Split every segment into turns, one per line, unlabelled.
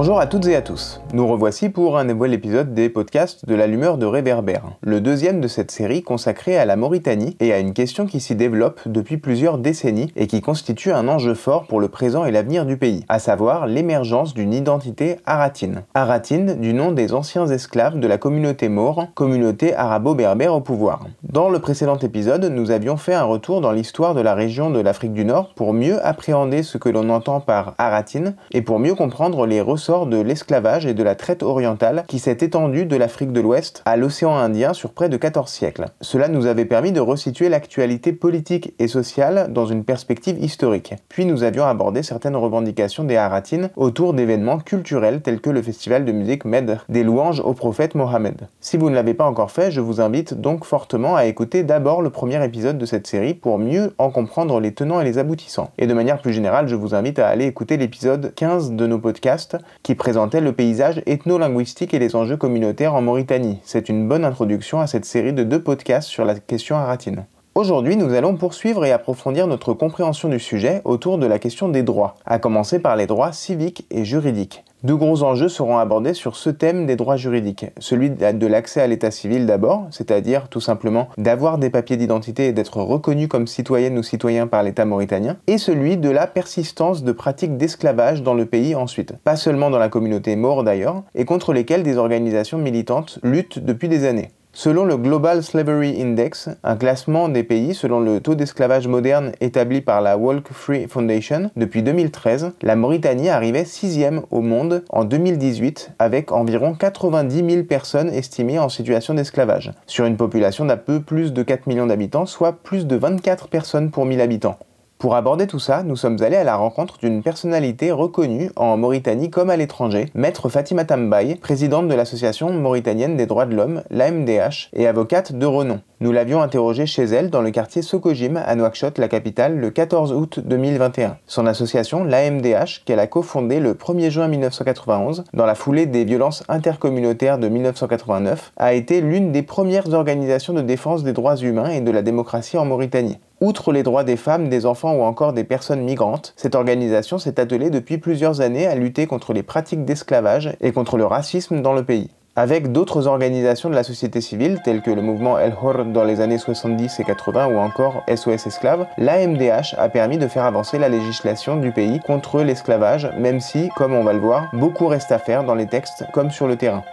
Bonjour à toutes et à tous. Nous revoici pour un nouvel épisode des podcasts de l'allumeur de réverbère, le deuxième de cette série consacrée à la Mauritanie et à une question qui s'y développe depuis plusieurs décennies et qui constitue un enjeu fort pour le présent et l'avenir du pays, à savoir l'émergence d'une identité aratine. Aratine du nom des anciens esclaves de la communauté maure, communauté arabo-berbère au pouvoir. Dans le précédent épisode, nous avions fait un retour dans l'histoire de la région de l'Afrique du Nord pour mieux appréhender ce que l'on entend par aratine et pour mieux comprendre les ressources de l'esclavage et de la traite orientale qui s'est étendue de l'Afrique de l'Ouest à l'océan Indien sur près de 14 siècles. Cela nous avait permis de resituer l'actualité politique et sociale dans une perspective historique. Puis nous avions abordé certaines revendications des Haratines autour d'événements culturels tels que le festival de musique Med, des louanges au prophète Mohammed. Si vous ne l'avez pas encore fait, je vous invite donc fortement à écouter d'abord le premier épisode de cette série pour mieux en comprendre les tenants et les aboutissants. Et de manière plus générale, je vous invite à aller écouter l'épisode 15 de nos podcasts qui présentait le paysage ethno-linguistique et les enjeux communautaires en Mauritanie. C'est une bonne introduction à cette série de deux podcasts sur la question aratine. Aujourd'hui, nous allons poursuivre et approfondir notre compréhension du sujet autour de la question des droits, à commencer par les droits civiques et juridiques. Deux gros enjeux seront abordés sur ce thème des droits juridiques. Celui de l'accès à l'état civil d'abord, c'est-à-dire tout simplement d'avoir des papiers d'identité et d'être reconnu comme citoyenne ou citoyen par l'État mauritanien, et celui de la persistance de pratiques d'esclavage dans le pays ensuite, pas seulement dans la communauté maure d'ailleurs, et contre lesquelles des organisations militantes luttent depuis des années. Selon le Global Slavery Index, un classement des pays selon le taux d'esclavage moderne établi par la Walk Free Foundation depuis 2013, la Mauritanie arrivait sixième au monde en 2018 avec environ 90 000 personnes estimées en situation d'esclavage, sur une population d'un peu plus de 4 millions d'habitants, soit plus de 24 personnes pour 1000 habitants. Pour aborder tout ça, nous sommes allés à la rencontre d'une personnalité reconnue en Mauritanie comme à l'étranger, Maître Fatima Tambaye, présidente de l'Association mauritanienne des droits de l'homme, l'AMDH, et avocate de renom. Nous l'avions interrogée chez elle dans le quartier Sokojim à Nouakchott, la capitale, le 14 août 2021. Son association, l'AMDH, qu'elle a cofondée le 1er juin 1991, dans la foulée des violences intercommunautaires de 1989, a été l'une des premières organisations de défense des droits humains et de la démocratie en Mauritanie. Outre les droits des femmes, des enfants ou encore des personnes migrantes, cette organisation s'est attelée depuis plusieurs années à lutter contre les pratiques d'esclavage et contre le racisme dans le pays. Avec d'autres organisations de la société civile, telles que le mouvement El Hor dans les années 70 et 80 ou encore SOS Esclaves, l'AMDH a permis de faire avancer la législation du pays contre l'esclavage, même si, comme on va le voir, beaucoup reste à faire dans les textes comme sur le terrain.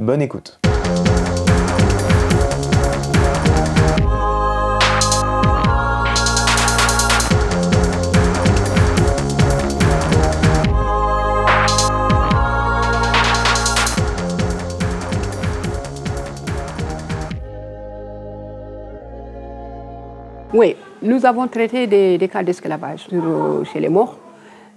Bonne écoute.
Oui, nous avons traité des, cas d'esclavage chez les morts.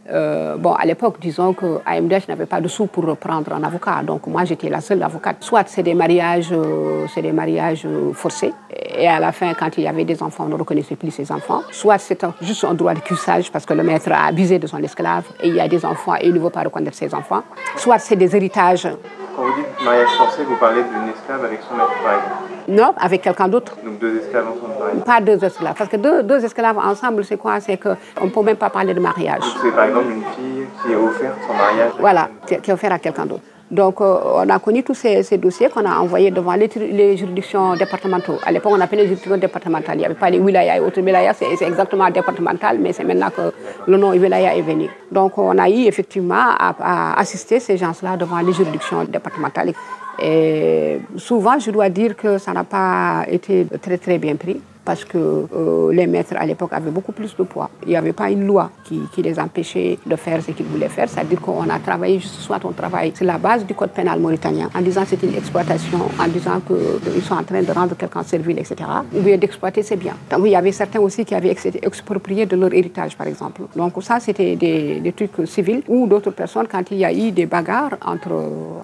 Euh, bon, à l'époque, disons que AMDH n'avait pas de sous pour prendre un avocat. Donc moi, j'étais la seule avocate. Soit c'est des mariages, euh, des mariages forcés. Et à la fin, quand il y avait des enfants, on ne reconnaissait plus ces enfants. Soit c'est juste un droit de cuissage parce que le maître a abusé de son esclave et il y a des enfants et il ne veut pas reconnaître ses enfants. Soit c'est des héritages.
Quand vous dites mariage forcé, vous parlez d'une esclave avec son maître, par exemple
non, avec quelqu'un d'autre.
Donc deux esclaves ensemble, par exemple
Pas deux esclaves. Parce que deux, deux esclaves ensemble, c'est quoi? C'est qu'on ne peut même pas parler de mariage.
C'est par exemple une fille qui est offerte son mariage
Voilà, qui est offerte à quelqu'un d'autre. Donc, euh, on a connu tous ces, dossiers qu'on a envoyés devant les, juridictions départementales. À l'époque, on appelait les juridictions départementales. Il n'y avait pas les wilayas et autres. Wilaya, c'est exactement départemental, mais c'est maintenant que le nom wilaya est venu. Donc, on a eu effectivement à, à assister ces gens-là devant les juridictions départementales. Et souvent, je dois dire que ça n'a pas été très très bien pris parce que euh, les maîtres à l'époque avaient beaucoup plus de poids. Il n'y avait pas une loi qui, les empêchait de faire ce qu'ils voulaient faire. C'est-à-dire qu'on a travaillé, soit on travaille sur la base du code pénal mauritanien, en disant c'est une exploitation, en disant qu'ils sont en train de rendre quelqu'un servile, etc. Ou bien d'exploiter ses biens. il y avait certains aussi qui avaient été expropriés de leur héritage, par exemple. Donc ça, c'était des, trucs civils ou d'autres personnes, quand il y a eu des bagarres entre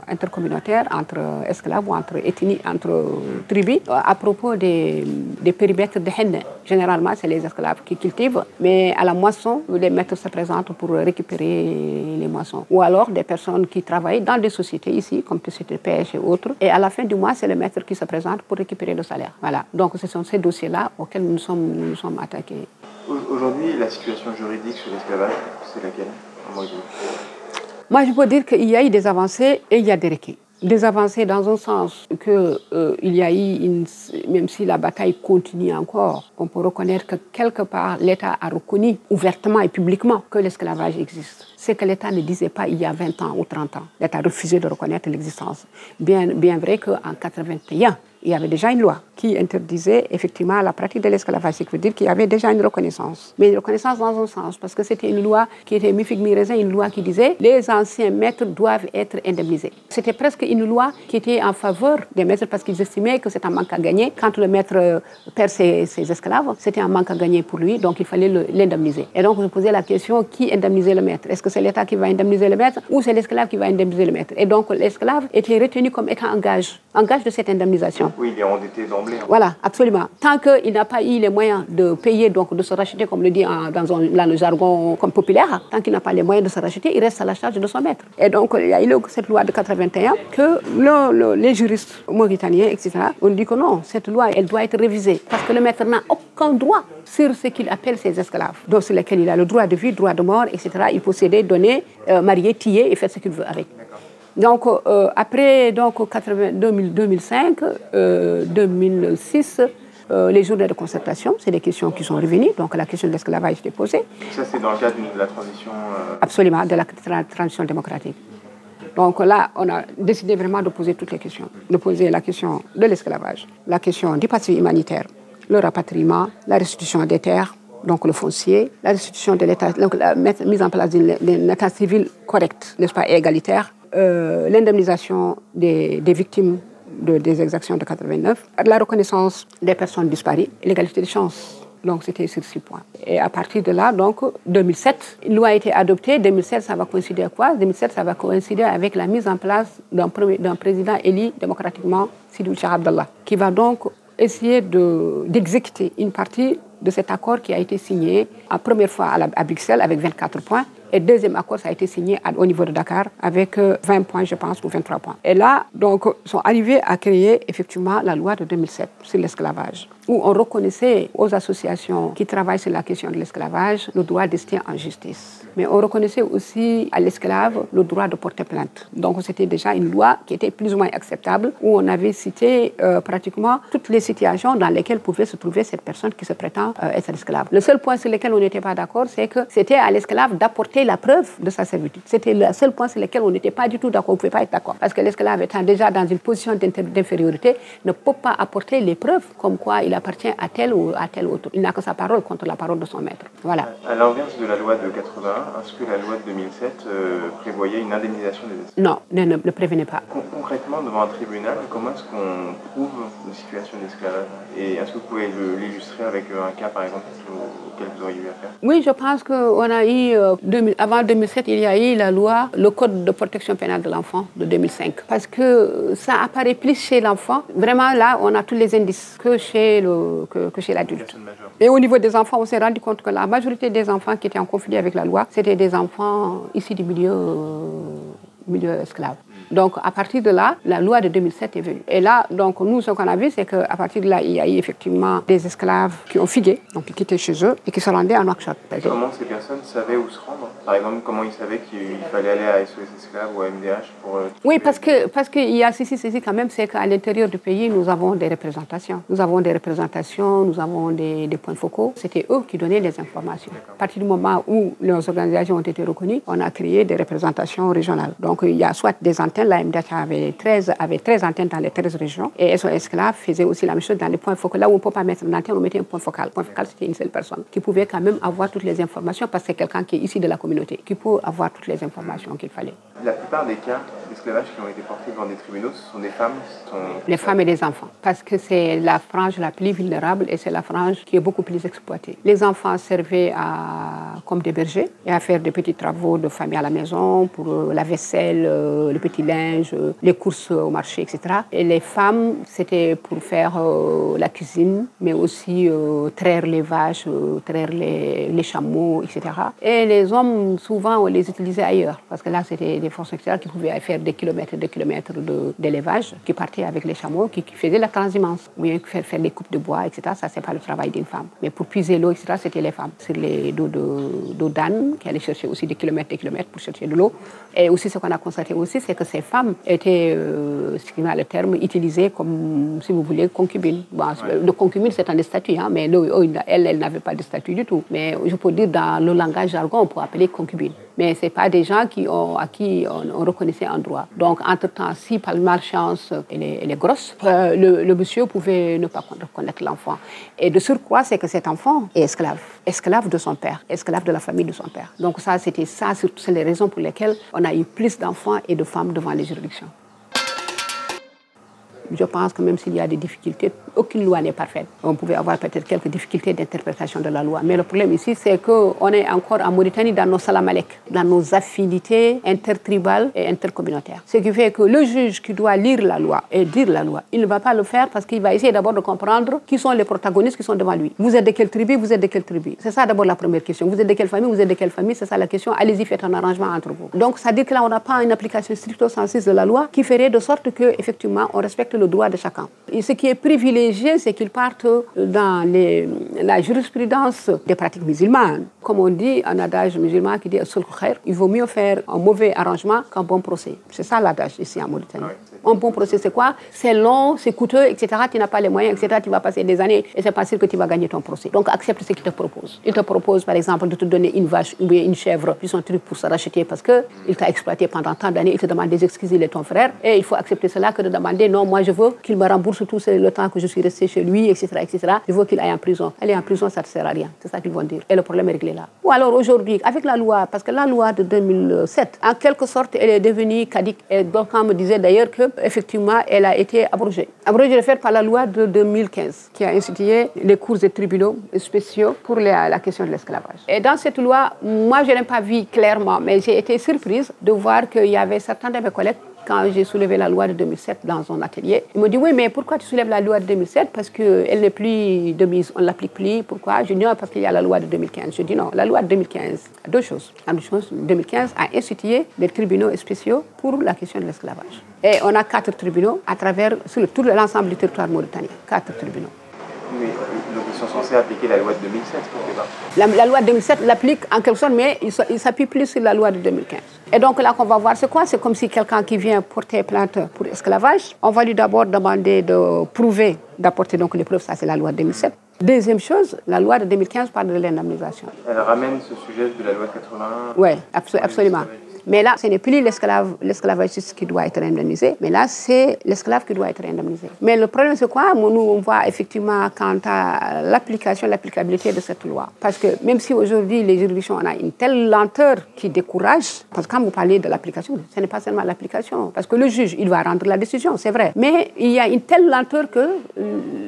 intercommunautaires, entre esclaves ou entre ethnies, entre tribus, à propos des, des périmètres maîtres de hennes. Généralement, c'est les esclaves qui cultivent, mais à la moisson, les maîtres se présentent pour récupérer les moissons. Ou alors des personnes qui travaillent dans des sociétés ici, comme sociétés pêche et autres. Et à la fin du mois, c'est le maître qui se présente pour récupérer le salaire. Voilà. Donc ce sont ces dossiers-là auxquels nous sommes, nous sommes attaqués.
Aujourd'hui, la situation juridique sur l'esclavage, c'est laquelle
Moi, je peux dire qu'il y a eu des avancées et il y a des requis des avancées dans un sens que euh, il y a eu, même si la bataille continue encore, on peut reconnaître que quelque part l'État a reconnu ouvertement et publiquement que l'esclavage existe. C'est que l'État ne disait pas il y a 20 ans ou 30 ans. L'État refusait de reconnaître l'existence. Bien, bien vrai qu'en 81, il y avait déjà une loi qui interdisait effectivement la pratique de l'esclavage, ce qui veut dire qu'il y avait déjà une reconnaissance. Mais une reconnaissance dans un sens, parce que c'était une loi qui était mi mi une loi qui disait les anciens maîtres doivent être indemnisés. C'était presque une loi qui était en faveur des maîtres parce qu'ils estimaient que c'était un manque à gagner. Quand le maître euh, perd ses, esclaves, c'était un manque à gagner pour lui, donc il fallait l'indemniser. Et donc je posais la question qui indemnisait le maître? Est-ce que c'est l'État qui va indemniser le maître ou c'est l'esclave qui va indemniser le maître Et donc l'esclave était retenu comme étant un gage, un gage de cette indemnisation.
Oui, il est endetté d'emblée. Hein.
Voilà, absolument. Tant qu'il n'a pas eu les moyens de payer, donc de se racheter, comme le dit dans, le jargon comme populaire, tant qu'il n'a pas les moyens de se racheter, il reste à la charge de son maître. Et donc, il y a eu cette loi de 81 que les juristes mauritaniens, etc., ont dit que non, cette loi, elle doit être révisée parce que le maître n'a aucun droit sur ce qu'il appelle ses esclaves, donc sur lesquels il a le droit de vie, droit de mort, etc. Il possédait, donner, euh, marier, tiller et faire ce qu'il veut avec. Donc, euh, après donc, 2005, 2006, euh, les journées de concertation, c'est des questions qui sont revenues. Donc, la question de l'esclavage était posée.
Ça, c'est dans le cadre de la transition
Absolument, de la transition démocratique. Donc là, on a décidé vraiment de poser toutes les questions. De poser la question de l'esclavage, la question du passé humanitaire, le rapatriement, la restitution des terres, donc le foncier, la restitution de l'État, la mise en place d'un État civil correct, n'est-ce pas, et égalitaire, euh, l'indemnisation des, victimes des exactions de 89, la reconnaissance des personnes disparues, l'égalité des chances. Donc c'était sur six points. Et à partir de là, donc 2007, une loi a été adoptée. 2007, ça va coïncider à quoi? 2007, ça va coïncider avec la mise en place d'un président élu démocratiquement, Sidou Abdallah, qui va donc essayer d'exécuter une partie de cet accord qui a été signé en première fois à, Bruxelles avec 24 points et deuxième accord, ça a été signé au niveau de Dakar avec 20 euh, points, je pense, ou 23 points. Et là, donc, sont arrivés à créer effectivement la loi de 2007 sur l'esclavage, où on reconnaissait aux associations qui travaillent sur la question de l'esclavage le droit d'ester en justice. Mais on reconnaissait aussi à l'esclave le droit de porter plainte. Donc c'était déjà une loi qui était plus ou moins acceptable, où on avait cité euh, pratiquement toutes les situations dans lesquelles pouvait se trouver cette personne qui se prétend euh, être esclave. Le seul point sur lequel on n'était pas d'accord, c'est que c'était à l'esclave d'apporter la preuve de sa servitude. C'était le seul point sur lequel on n'était pas du tout d'accord, on ne pouvait pas être d'accord. Parce que l'esclave étant déjà dans une position d'infériorité, ne peut pas apporter les preuves comme quoi il appartient à tel ou à tel autre. Il n'a que sa parole contre la parole de son maître. Voilà.
À l'inverse de la loi de 81, est-ce que la loi de 2007 euh, prévoyait une indemnisation des esclaves
Non, ne, ne, prévenait pas.
concrètement, devant un tribunal, comment est-ce qu'on prouve une situation d'esclavage? Et est-ce que vous pouvez l'illustrer avec euh, un cas, par exemple, auquel vous auriez eu affaire?
Oui, je pense qu'on a eu 2000 euh, avant 2007, il y a eu la loi, le Code de protection pénale de l'enfant de 2005. Parce que ça apparaît plus chez l'enfant. Vraiment, là, on a tous les indices que chez l'adulte. Et au niveau des enfants, on s'est rendu compte que la majorité des enfants qui étaient en conflit avec la loi, c'était des enfants ici du milieu, milieu esclave. Donc, à partir de là, la loi de 2007 est venue. Et là, donc, nous, ce qu'on a vu, c'est qu'à partir de là, il y a eu effectivement des esclaves qui ont figué, donc qui quittaient chez eux et qui se rendaient à Nouakchott.
Comment ces personnes savaient où se rendre? Par exemple, comment ils savaient qu'il fallait aller à SOS Esclaves ou à MDH pour... Euh,
oui, parce qu'il parce qu'il y a ceci, ceci quand même, c'est qu'à l'intérieur du pays, nous avons des représentations. Nous avons des représentations, nous avons des, des points focaux. C'était eux qui donnaient les informations. À partir du moment où les organisations ont été reconnues, on a créé des représentations régionales. Donc, il y a soit des antennes la MDH avait 13, avait 13 antennes dans les 13 régions. Et SOS Esclave faisait aussi la même chose dans les points focaux. Là où on ne peut pas mettre une antenne, on mettait un point focal. Le point focal, c'était une seule personne qui pouvait quand même avoir toutes les informations parce que c'est quelqu'un qui est ici de la communauté, qui peut avoir toutes les informations qu'il fallait.
La plupart des cas esclavages qui ont été portés devant des tribunaux, ce sont des femmes
Les femmes et les enfants, parce que c'est la frange la plus vulnérable et c'est la frange qui est beaucoup plus exploitée. Les enfants servaient à, comme des bergers et à faire des petits travaux de famille à la maison pour euh, la vaisselle, euh, le petit linge, euh, les courses au marché, etc. Et les femmes, c'était pour faire la cuisine, mais aussi traire les vaches, traire les, chameaux, etc. Et les hommes, souvent, on les utilisait ailleurs, parce que là, c'était des forces extérieures qui pouvaient faire des kilomètres et des kilomètres d'élevage, qui partaient avec les chameaux, qui, faisaient la transhumance, ou bien faire, faire des coupes de bois, etc. Ça, c'est pas le travail d'une femme. Mais pour puiser l'eau, etc., c'était les femmes. Sur les dos d'âne, qui allaient chercher aussi des kilomètres et des kilomètres pour chercher de l'eau. Et aussi, ce qu'on a constaté aussi, c'est que ces femmes étaient, euh, ce qui le terme, utilisées comme, si vous voulez, concubines. Bon, Le concubine, c'est un statut, hein, mais elle, elle n'avait pas de statut du tout. Mais je peux dire, dans le langage jargon, on peut appeler concubine mais ce pas des gens qui ont, à qui on, reconnaissait un droit. Donc, entre-temps, si par malchance elle est, elle est grosse, euh, le, monsieur pouvait ne pas reconnaître l'enfant. Et de surcroît, c'est que cet enfant est esclave, esclave de son père, esclave de la famille de son père. Donc ça, c'était ça, c'est les raisons pour lesquelles on a eu plus d'enfants et de femmes devant les juridictions. Je pense que même s'il y a des difficultés, aucune loi n'est parfaite. On pouvait avoir peut-être quelques difficultés d'interprétation de la loi. Mais le problème ici, c'est qu'on est encore en Mauritanie dans nos salamalek, dans nos affinités intertribales et intercommunautaires. Ce qui fait que le juge qui doit lire la loi et dire la loi, il ne va pas le faire parce qu'il va essayer d'abord de comprendre qui sont les protagonistes qui sont devant lui. Vous êtes de quelle tribu Vous êtes de quelle tribu? C'est ça d'abord la première question. Vous êtes de quelle famille Vous êtes de quelle famille? C'est ça la question. Allez-y, faites un arrangement entre vous. Donc, ça dit que là, on n'a pas une application stricto sensu de la loi qui ferait de sorte que, effectivement, on respecte le droit de chacun. Et ce qui est privilégié, c'est qu'ils partent dans la jurisprudence des pratiques musulmanes. Comme on dit, un adage musulman qui dit il vaut mieux faire un mauvais arrangement qu'un bon procès. C'est ça l'adage ici en Mauritanie. Un bon procès, c'est quoi? C'est long, c'est coûteux, etc. Tu n'as pas les moyens, etc. Tu vas passer des années et c'est pas sûr que tu vas gagner ton procès. Donc accepte ce qu'il te propose. Il te propose, par exemple, de te donner une vache ou une chèvre, puis son truc pour se racheter parce qu'il t'a exploité pendant tant d'années. Il te demande des excuses, il est ton frère. Et il faut accepter cela que de demander non, moi je veux qu'il me rembourse tout le temps que je suis resté chez lui, etc. etc. Je veux qu'il aille en prison. Aller en prison, ça ne sert à rien. C'est ça qu'ils vont dire. Et le problème est réglé là. Ou alors aujourd'hui, avec la loi, parce que la loi de 2007, en quelque sorte, elle est devenue caduque. Et donc, on me disait d'ailleurs que effectivement, elle a été abrogée. Abrogée de fait par la loi de 2015, qui a institué les cours et tribunaux spéciaux pour la question de l'esclavage. Et dans cette loi, moi, je n'ai pas vu clairement, mais j'ai été surprise de voir qu'il y avait certains de mes collègues quand j'ai soulevé la loi de 2007 dans son atelier. Il me dit Oui, mais pourquoi tu soulèves la loi de 2007 Parce qu'elle n'est plus de mise, on ne l'applique plus. Pourquoi? Je dis Non, parce qu'il y a la loi de 2015. Je dis Non, la loi de 2015, deux choses. Choses, 2015 a institué des tribunaux spéciaux pour la question de l'esclavage. Et on a quatre tribunaux à travers, sur tout l'ensemble du territoire mauritanien. Quatre tribunaux.
Oui, donc ils sont censés appliquer la loi de 2007
la, la, loi de 2007 l'applique en quelque sorte, mais il s'appuie plus sur la loi de 2015. Et donc là qu'on va voir, c'est quoi? C'est comme si quelqu'un qui vient porter plainte pour esclavage, on va lui d'abord demander de prouver, d'apporter donc les preuves, ça c'est la loi de 2007. Deuxième chose, la loi de 2015 parle de l'indemnisation.
Elle ramène ce sujet de la loi de 81
Oui, absolument. Mais là, ce n'est plus l'esclave, l'esclavagiste qui doit être indemnisé, mais là, c'est l'esclave qui doit être indemnisé. Mais le problème, c'est quoi? Nous, on voit effectivement quant à l'application, l'applicabilité de cette loi. Parce que même si aujourd'hui, les juridictions, on a une telle lenteur qui décourage, parce que quand vous parlez de l'application, ce n'est pas seulement l'application. Parce que le juge, il va rendre la décision, c'est vrai. Mais il y a une telle lenteur que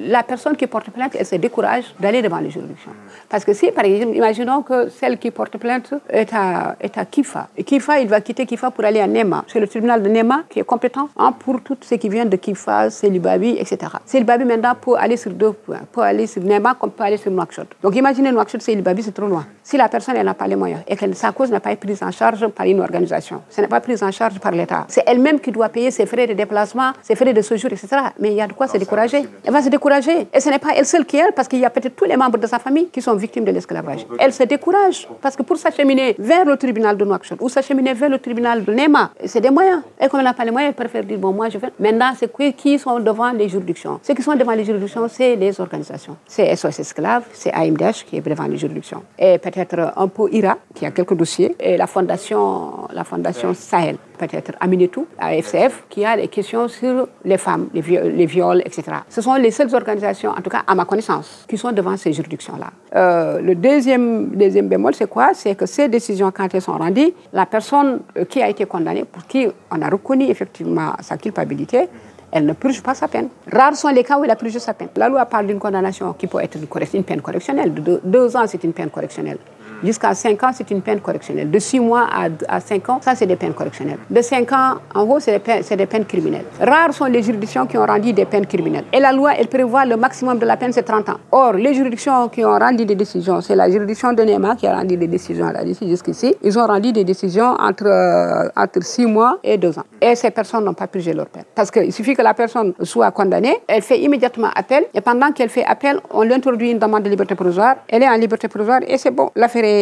la personne qui porte plainte, elle se décourage d'aller devant les juridictions. Parce que si, par exemple, imaginons que celle qui porte plainte est à, est à Kifa. Kifa, il va quitter Kifa pour aller à Nema. C'est le tribunal de Nema qui est compétent hein, pour tout ce qui vient de Kifa, Selibabi, etc. Selibabi maintenant peut aller sur deux points. Peut aller sur Nema comme peut aller sur Nouakchott. Donc imaginez Nouakchott, Selibabi, c'est trop loin. Si la personne n'a pas les moyens et que sa cause n'a pas été prise en charge par une organisation, ce n'est pas prise en charge par l'État. C'est elle-même qui doit payer ses frais de déplacement, ses frais de séjour, etc. Mais il y a de quoi se décourager. Elle va se décourager. Et ce n'est pas elle seule qui est, parce qu'il y a peut-être tous les membres de sa famille qui sont victimes de l'esclavage. Elle se décourage parce que pour s'acheminer vers le tribunal de Nouakchott ou s'acheminer vers le tribunal de Nema. C'est des moyens. Et comme elle n'a pas les moyens, elle préfère dire bon, moi je fais. Maintenant, c'est qui sont devant les juridictions Ceux qui sont devant les juridictions, c'est les organisations. C'est SOS Esclaves, c'est AMDH qui est devant les juridictions. Et peut-être un peu IRA, qui a quelques dossiers, et la fondation, la fondation Sahel. Peut-être Aminetou, à FCF, qui a des questions sur les femmes, les, les, viols, etc. Ce sont les seules organisations, en tout cas à ma connaissance, qui sont devant ces juridictions-là. Euh, le deuxième, deuxième bémol, c'est quoi? C'est que ces décisions, quand elles sont rendues, la personne euh, qui a été condamnée, pour qui on a reconnu effectivement sa culpabilité, elle ne purge pas sa peine. Rares sont les cas où elle a purgé sa peine. La loi parle d'une condamnation qui peut être une, peine correctionnelle. De deux ans, c'est une peine correctionnelle. Jusqu'à 5 ans, c'est une peine correctionnelle. De 6 mois à, à 5 ans, ça, c'est des peines correctionnelles. De 5 ans, en gros, c'est des, peines, criminelles. Rares sont les juridictions qui ont rendu des peines criminelles. Et la loi, elle prévoit le maximum de la peine, c'est 30 ans. Or, les juridictions qui ont rendu des décisions, c'est la juridiction de Néma qui a rendu des décisions jusqu'ici. Ils ont rendu des décisions entre, euh, entre 6 mois et 2 ans. Et ces personnes n'ont pas purgé leur peine. Parce qu'il suffit que la personne soit condamnée, elle fait immédiatement appel. Et pendant qu'elle fait appel, on lui introduit une demande de liberté provisoire. Elle est en liberté provisoire et c'est bon. L'affaire est,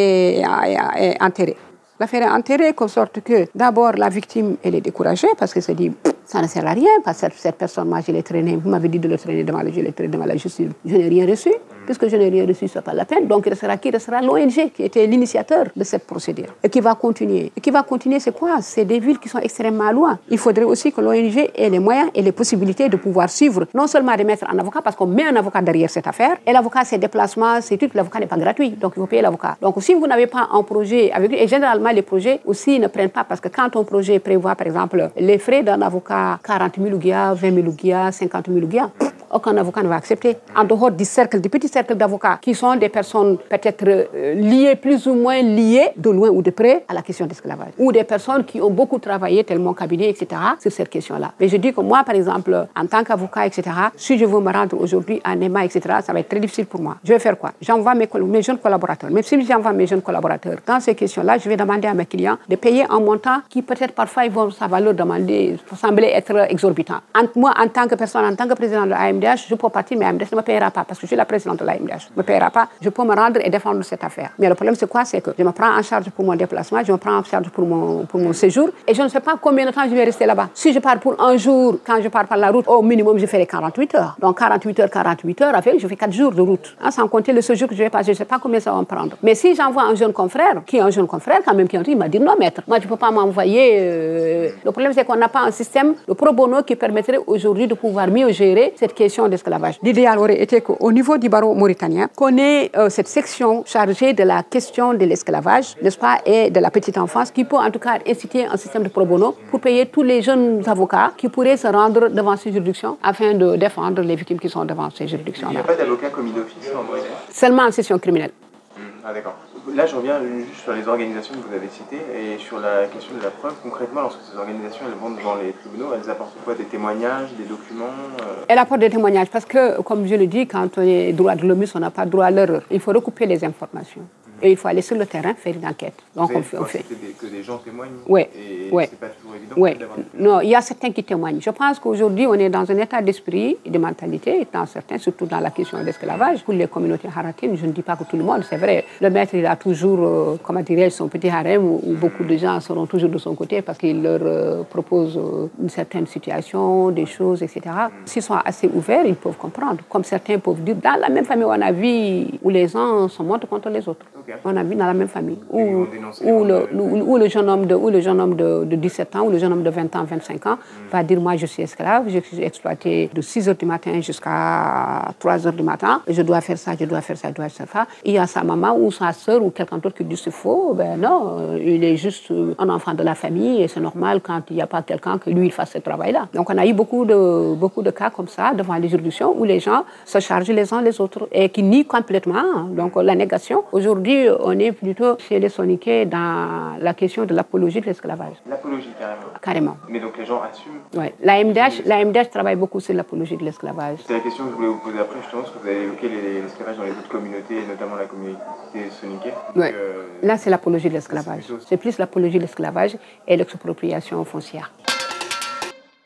enterré. L'affaire est enterrée, de sorte que d'abord la victime, elle est découragée parce qu'elle se dit ça ne sert à rien, parce que cette, personne, moi je l'ai traîné, vous m'avez dit de le traîner devant, je l'ai traîné devant la justice, je n'ai rien reçu puisque je n'ai rien reçu, ce n'est pas la peine. Donc, il restera qui restera l'ONG qui était l'initiateur de cette procédure et qui va continuer. Et qui va continuer, c'est quoi? C'est des villes qui sont extrêmement loin. Il faudrait aussi que l'ONG ait les moyens et les possibilités de pouvoir suivre, non seulement de mettre un avocat, parce qu'on met un avocat derrière cette affaire, et l'avocat, ses déplacements, c'est tout, l'avocat n'est pas gratuit, donc il faut payer l'avocat. Donc, si vous n'avez pas un projet avec et généralement, les projets aussi ne prennent pas, parce que quand un projet prévoit, par exemple, les frais d'un avocat, 40 000 ouguias, 20 000 ouguias, 50 000 ouguias, aucun avocat ne va accepter. En dehors du cercle, du petit cercle d'avocats qui sont des personnes peut-être euh, liées, plus ou moins liées, de loin ou de près, à la question d'esclavage. Ou des personnes qui ont beaucoup travaillé, tel mon cabinet, etc., sur cette question-là. Mais je dis que moi, par exemple, en tant qu'avocat, etc., si je veux me rendre aujourd'hui à NEMA, etc., ça va être très difficile pour moi. Je vais faire quoi? J'envoie mes, jeunes collaborateurs. Même si j'envoie mes jeunes collaborateurs dans ces questions-là, je vais demander à mes clients de payer un montant qui peut-être parfois ils vont sa valeur demander, sembler être exorbitant. moi, en tant que personne, en tant que président de je peux partir, mais AMDH ne me payera pas parce que je suis la présidente de l'AMDH. Ne me payera pas. Je peux me rendre et défendre cette affaire. Mais le problème, c'est quoi? C'est que je me prends en charge pour mon déplacement, je me prends en charge pour mon, pour mon séjour et je ne sais pas combien de temps je vais rester là-bas. Si je pars pour un jour, quand je pars par la route, au minimum, je les 48 heures. Donc 48 heures, 48 heures, avec, je fais 4 jours de route. Hein, sans compter le séjour que je vais passer, je ne sais pas combien ça va me prendre. Mais si j'envoie un jeune confrère, qui est un jeune confrère, quand même, qui il m'a dit non, maître, moi, je ne peux pas m'envoyer. Euh, le problème, c'est qu'on n'a pas un système de pro bono qui permettrait aujourd'hui de pouvoir mieux gérer cette question d'esclavage. L'idéal aurait été qu'au niveau du barreau mauritanien, qu'on ait euh, cette section chargée de la question de l'esclavage, n'est-ce pas, et de la petite enfance, qui peut en tout cas inciter un système de pro bono pour payer tous les jeunes avocats qui pourraient se rendre devant ces juridictions afin de défendre les victimes qui sont devant ces juridictions.
Il n'y a pas d'avocat commis d'office en Mauritanie
Seulement en session criminelle.
Hmm, ah d'accord. Là, je reviens juste sur les organisations que vous avez citées et sur la question de la preuve. Concrètement, lorsque ces organisations vont devant les tribunaux, elles apportent quoi? Des témoignages, des documents
euh? Elles apportent des témoignages parce que, comme je le dis, quand on est droit de l'homme, on n'a pas droit à l'erreur. Il faut recouper les informations. Et il faut aller sur le terrain faire une enquête.
Donc on fait. On fait. que des gens témoignent
Oui.
Oui. C'est pas toujours évident.
Oui. Non, il y a certains qui témoignent. Je pense qu'aujourd'hui, on est dans un état d'esprit et de mentalité, dans certains, surtout dans la question de l'esclavage. Pour les communautés haratines, je ne dis pas que tout le monde, c'est vrai. Le maître, il a toujours, euh, comment dirais-je, son petit harem où, beaucoup de gens seront toujours de son côté parce qu'il leur euh, propose euh, une certaine situation, des choses, etc. S'ils sont assez ouverts, ils peuvent comprendre. Comme certains peuvent dire, dans la même famille, on a vu où les gens se montent contre les autres. On a vu dans la même famille. Où, où, le, le, jeune homme, de, où le jeune homme de, 17 ans ou le jeune homme de 20 ans, 25 ans va dire Moi, je suis esclave, je suis exploité de 6 h du matin jusqu'à 3 h du matin, je dois faire ça, je dois faire ça, je dois faire ça. Il y a sa maman ou sa soeur ou quelqu'un d'autre qui dit C'est faux. Ben non, il est juste un enfant de la famille et c'est normal quand il n'y a pas quelqu'un que lui, il fasse ce travail-là. Donc, on a eu beaucoup de, beaucoup de cas comme ça devant les juridictions où les gens se chargent les uns les autres et qui nient complètement. Donc, la négation. Aujourd'hui, on est plutôt chez les soniqués dans la question de l'apologie de l'esclavage.
L'apologie, carrément.
Carrément.
Mais donc les gens assument
Oui. La MDH, la MDH travaille beaucoup sur l'apologie de l'esclavage.
C'est la question que je voulais vous poser après, justement, parce que vous avez évoqué l'esclavage dans les autres communautés, notamment la communauté soniquée.
Oui. Euh, Là, c'est l'apologie de l'esclavage. C'est plus l'apologie de l'esclavage et l'expropriation foncière.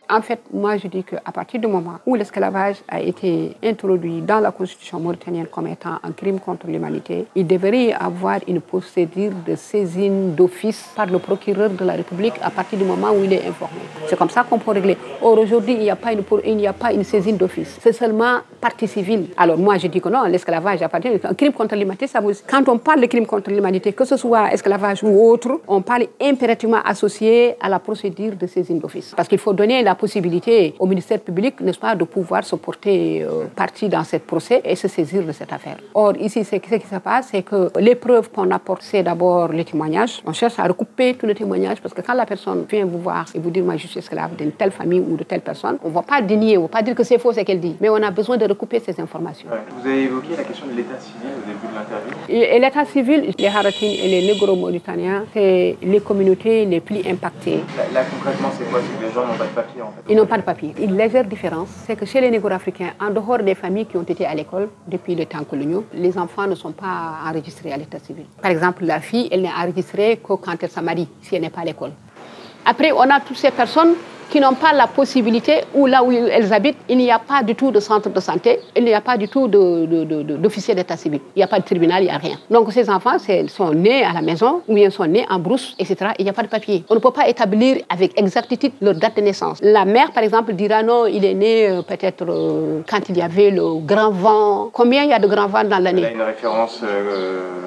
En fait, moi je dis qu'à partir du moment où l'esclavage a été introduit dans la constitution mauritanienne comme étant un crime contre l'humanité, il devrait y avoir une procédure de saisine d'office par le procureur de la République à partir du moment où il est informé. C'est comme ça qu'on peut régler. Or aujourd'hui, il n'y a pas une, a pas une saisine d'office. C'est seulement partie civile. Alors moi je dis que non, l'esclavage appartient un crime contre l'humanité. Ça Quand on parle de crime contre l'humanité, que ce soit esclavage ou autre, on parle impérativement associé à la procédure de saisine d'office. Parce qu'il faut donner la possibilité au ministère public, n'est-ce pas, de pouvoir se porter euh, partie dans ce procès et se saisir de cette affaire. Or, ici, ce qui se passe, c'est que les preuves qu'on apporte, c'est d'abord les témoignages. On cherche à recouper tous les témoignages parce que quand la personne vient vous voir et vous dire, moi, je suis esclave d'une telle famille ou de telle personne, on ne va pas dénier, on ne va pas dire que c'est faux ce qu'elle dit, mais on a besoin de recouper ces informations.
Vous avez évoqué la question de l'état civil au début de l'interview.
Et, l'état civil, les Haratines et les Négro-Mauritaniens, c'est les communautés les plus impactées.
Là, concrètement, c'est quoi? C'est les gens n'ont pas de papier
Ils n'ont pas de papier. Une légère différence, c'est que chez les négro-africains, en dehors des familles qui ont été à l'école depuis les temps coloniaux, les enfants ne sont pas enregistrés à l'état civil. Par exemple, la fille, elle n'est enregistrée que quand elle se marie, si elle n'est pas à l'école. Après, on a toutes ces personnes qui n'ont pas la possibilité, ou là où elles habitent, il n'y a pas du tout de centre de santé, il n'y a pas du tout d'officier d'état civil, il n'y a pas de tribunal, il n'y a rien. Donc ces enfants sont nés à la maison, ou bien sont nés en brousse, etc. Il n'y a pas de papier. On ne peut pas établir avec exactitude leur date de naissance. La mère, par exemple, dira non, il est né euh, peut-être euh, quand il y avait le grand vent. Combien il y a de grands vents dans l'année?
Il y a une référence... Euh,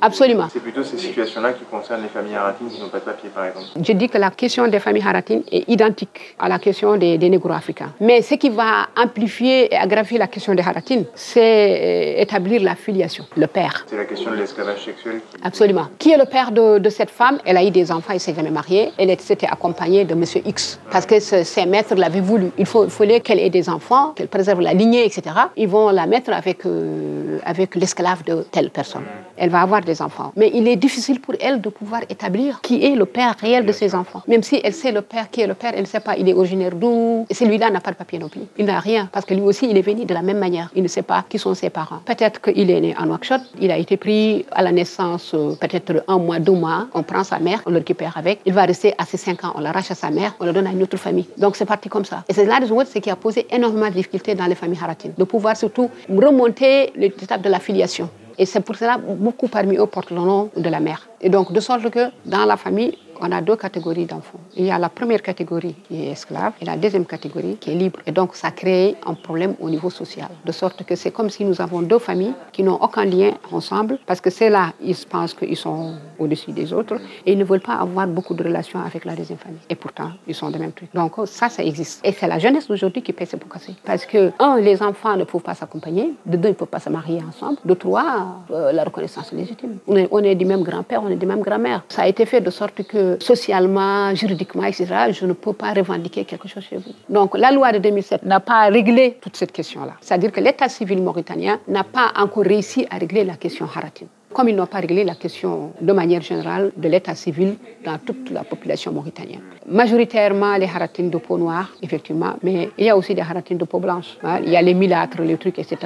Absolument.
C'est plutôt ces situations-là qui concernent les familles haratines qui n'ont pas de papier, par exemple.
Je dis que la question des familles haratines est identique à la question des, des négro-africains. Mais ce qui va amplifier et aggraver la question des haratines, c'est euh, établir la filiation, le père.
C'est la question de l'esclavage sexuel.
Absolument. Qui est le père de, de cette femme? Elle a eu des enfants, elle s'est jamais mariée. Elle s'était accompagnée de Monsieur X parce que ses maîtres l'avaient voulu. Il, faut, fallait qu'elle ait des enfants, qu'elle préserve la lignée, etc. Ils vont la mettre avec, euh, avec l'esclave de telle personne elle va avoir des enfants. Mais il est difficile pour elle de pouvoir établir qui est le père réel de ses enfants. Même si elle sait le père qui est le père, elle ne sait pas, il est originaire d'où. Et celui-là n'a pas de papier non plus. Il n'a rien parce que lui aussi, il est venu de la même manière. Il ne sait pas qui sont ses parents. Peut-être qu'il est né en Nouakchott, il a été pris à la naissance euh, peut-être un mois, deux mois. On prend sa mère, on le récupère avec. Il va rester à ses cinq ans, on l'arrache à sa mère, on le donne à une autre famille. Donc c'est parti comme ça. Et c'est la raison ce qui a posé énormément de difficultés dans les familles haratines. De pouvoir surtout remonter l'étape de la filiation. Et c'est pour cela beaucoup parmi eux portent le nom de la mère. Et donc, de sorte que dans la famille, on a deux catégories d'enfants. Il y a la première catégorie qui est esclave et la deuxième catégorie qui est libre. Et donc, ça crée un problème au niveau social. De sorte que c'est comme si nous avons deux familles qui n'ont aucun lien ensemble parce que c'est là, ils pensent qu'ils sont au-dessus des autres et ils ne veulent pas avoir beaucoup de relations avec la deuxième famille. Et pourtant, ils sont de même truc. Donc, ça, ça existe. Et c'est la jeunesse d'aujourd'hui qui paie ces pots. Parce que, un, les enfants ne peuvent pas s'accompagner. De deux, ils ne peuvent pas se marier ensemble. De trois, euh, la reconnaissance légitime. On est, on est du même grand-père, on est du même grand-mère. Ça a été fait de sorte que socialement, juridiquement, etc., je ne peux pas revendiquer quelque chose chez vous. Donc la loi de 2007 n'a pas réglé toute cette question-là. C'est-à-dire que l'État civil mauritanien n'a pas encore réussi à régler la question haratine comme ils n'ont pas réglé la question de manière générale de l'état civil dans toute la population mauritanienne. Majoritairement les haratines de peau noire, effectivement, mais il y a aussi des haratines de peau blanche. Hein. Il y a les milâtres, les trucs, etc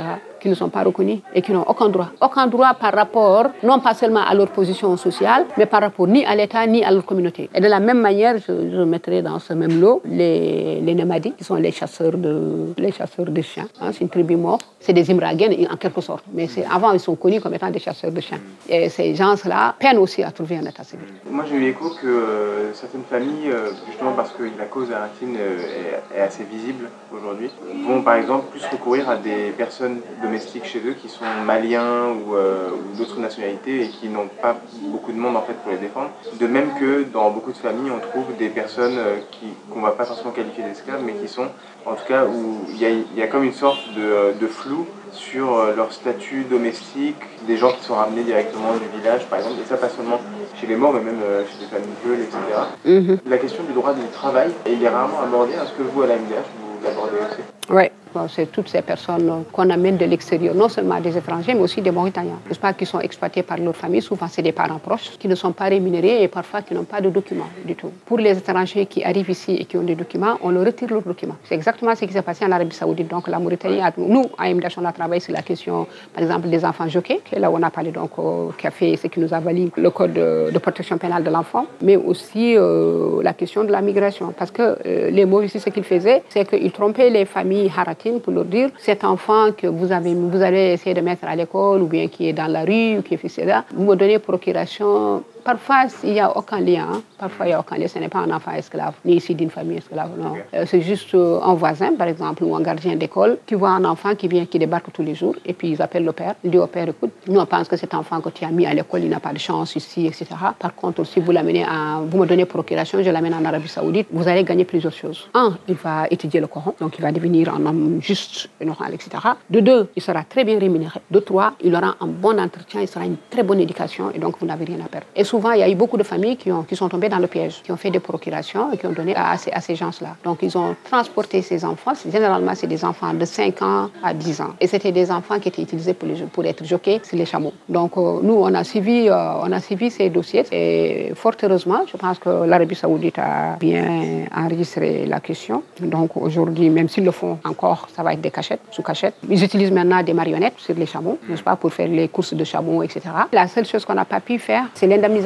qui ne sont pas reconnus et qui n'ont aucun droit. Aucun droit par rapport, non pas seulement à leur position sociale, mais par rapport ni à l'État ni à leur communauté. Et de la même manière, je, je mettrai dans ce même lot les, les Namadi, qui sont les chasseurs de, les chasseurs de chiens. Hein, c'est une tribu morte. C'est des Imraguens en quelque sorte. Mais avant, ils sont connus comme étant des chasseurs de chiens. Et ces gens-là peinent aussi à trouver un état civil.
Moi, j'ai eu écho que euh, certaines familles, euh, justement parce que la cause aratine euh, est, est assez visible aujourd'hui, vont par exemple plus recourir à des personnes de chez eux qui sont maliens euh, ou, d'autres nationalités et qui n'ont pas beaucoup de monde en fait pour les défendre. De même que dans beaucoup de familles, on trouve des personnes euh, qui, qu'on ne va pas forcément qualifier d'esclaves, mais qui sont, en tout cas, où il y a, y a, comme une sorte de, euh, de flou sur leur statut domestique, des gens qui sont ramenés directement du village, par exemple, et ça pas seulement chez les morts, mais même chez des familles veules, etc. Mm-hmm. La question du droit du travail, il est rarement abordé. Est-ce que vous, à la MDH, vous l'abordez aussi?
Ouais. c'est toutes ces personnes qu'on amène de l'extérieur, non seulement des étrangers, mais aussi des Mauritaniens, n'est-ce pas, qui sont exploités par leur famille. Souvent, c'est des parents proches qui ne sont pas rémunérés et parfois qui n'ont pas de documents du tout. Pour les étrangers qui arrivent ici et qui ont des documents, on leur retire leurs documents. C'est exactement ce qui s'est passé en Arabie Saoudite. Donc, la Mauritanie, nous, à MDH, on a travaillé sur la question, par exemple, des enfants jockeys, là où on a parlé, donc, qui a fait ce qui nous a valu le code de, protection pénale de l'enfant, mais aussi euh, la question de la migration. Parce que euh, les mots ici, ce qu'ils faisaient, c'est qu'ils trompaient les familles haratines pour leur dire cet enfant que vous, avez, vous allez essayer de mettre à l'école ou bien qui est dans la rue ou qui est fait ça, vous me donnez procuration Parfois, il n'y a aucun lien. Hein. Parfois, il n'y a aucun lien. Ce n'est pas un enfant esclave, ni ici d'une famille esclave. Non. Euh, c'est juste euh, un voisin, par exemple, ou un gardien d'école qui voit un enfant qui vient, qui débarque tous les jours, et puis ils appellent le père. Il dit au père, écoute, nous, on pense que cet enfant que tu as mis à l'école, il n'a pas de chance ici, etc. Par contre, si vous l'amenez à, vous me donnez procuration, je l'amène en Arabie Saoudite, vous allez gagner plusieurs choses. Un, il va étudier le Coran, donc il va devenir un homme juste, normal, etc. De deux, il sera très bien rémunéré. De trois, il aura un bon entretien, il sera une très bonne éducation, et donc vous n'avez rien à perdre. Et souvent, il y a eu beaucoup de familles qui, ont, qui sont tombées dans le piège, qui ont fait des procurations et qui ont donné à, ces, ces gens-là. Donc, ils ont transporté ces enfants. Généralement, c'est des enfants de 5 ans à 10 ans. Et c'était des enfants qui étaient utilisés pour, être jockés sur les chameaux. Donc, euh, nous, on a, suivi, euh, on a suivi ces dossiers. Et fort heureusement, je pense que l'Arabie Saoudite a bien enregistré la question. Donc, aujourd'hui, même s'ils le font encore, ça va être des cachettes, sous cachettes. Ils utilisent maintenant des marionnettes sur les chameaux, n'est-ce pas, pour faire les courses de chameaux, etc. La seule chose qu'on n'a pas pu faire, c'est l'indemnisation.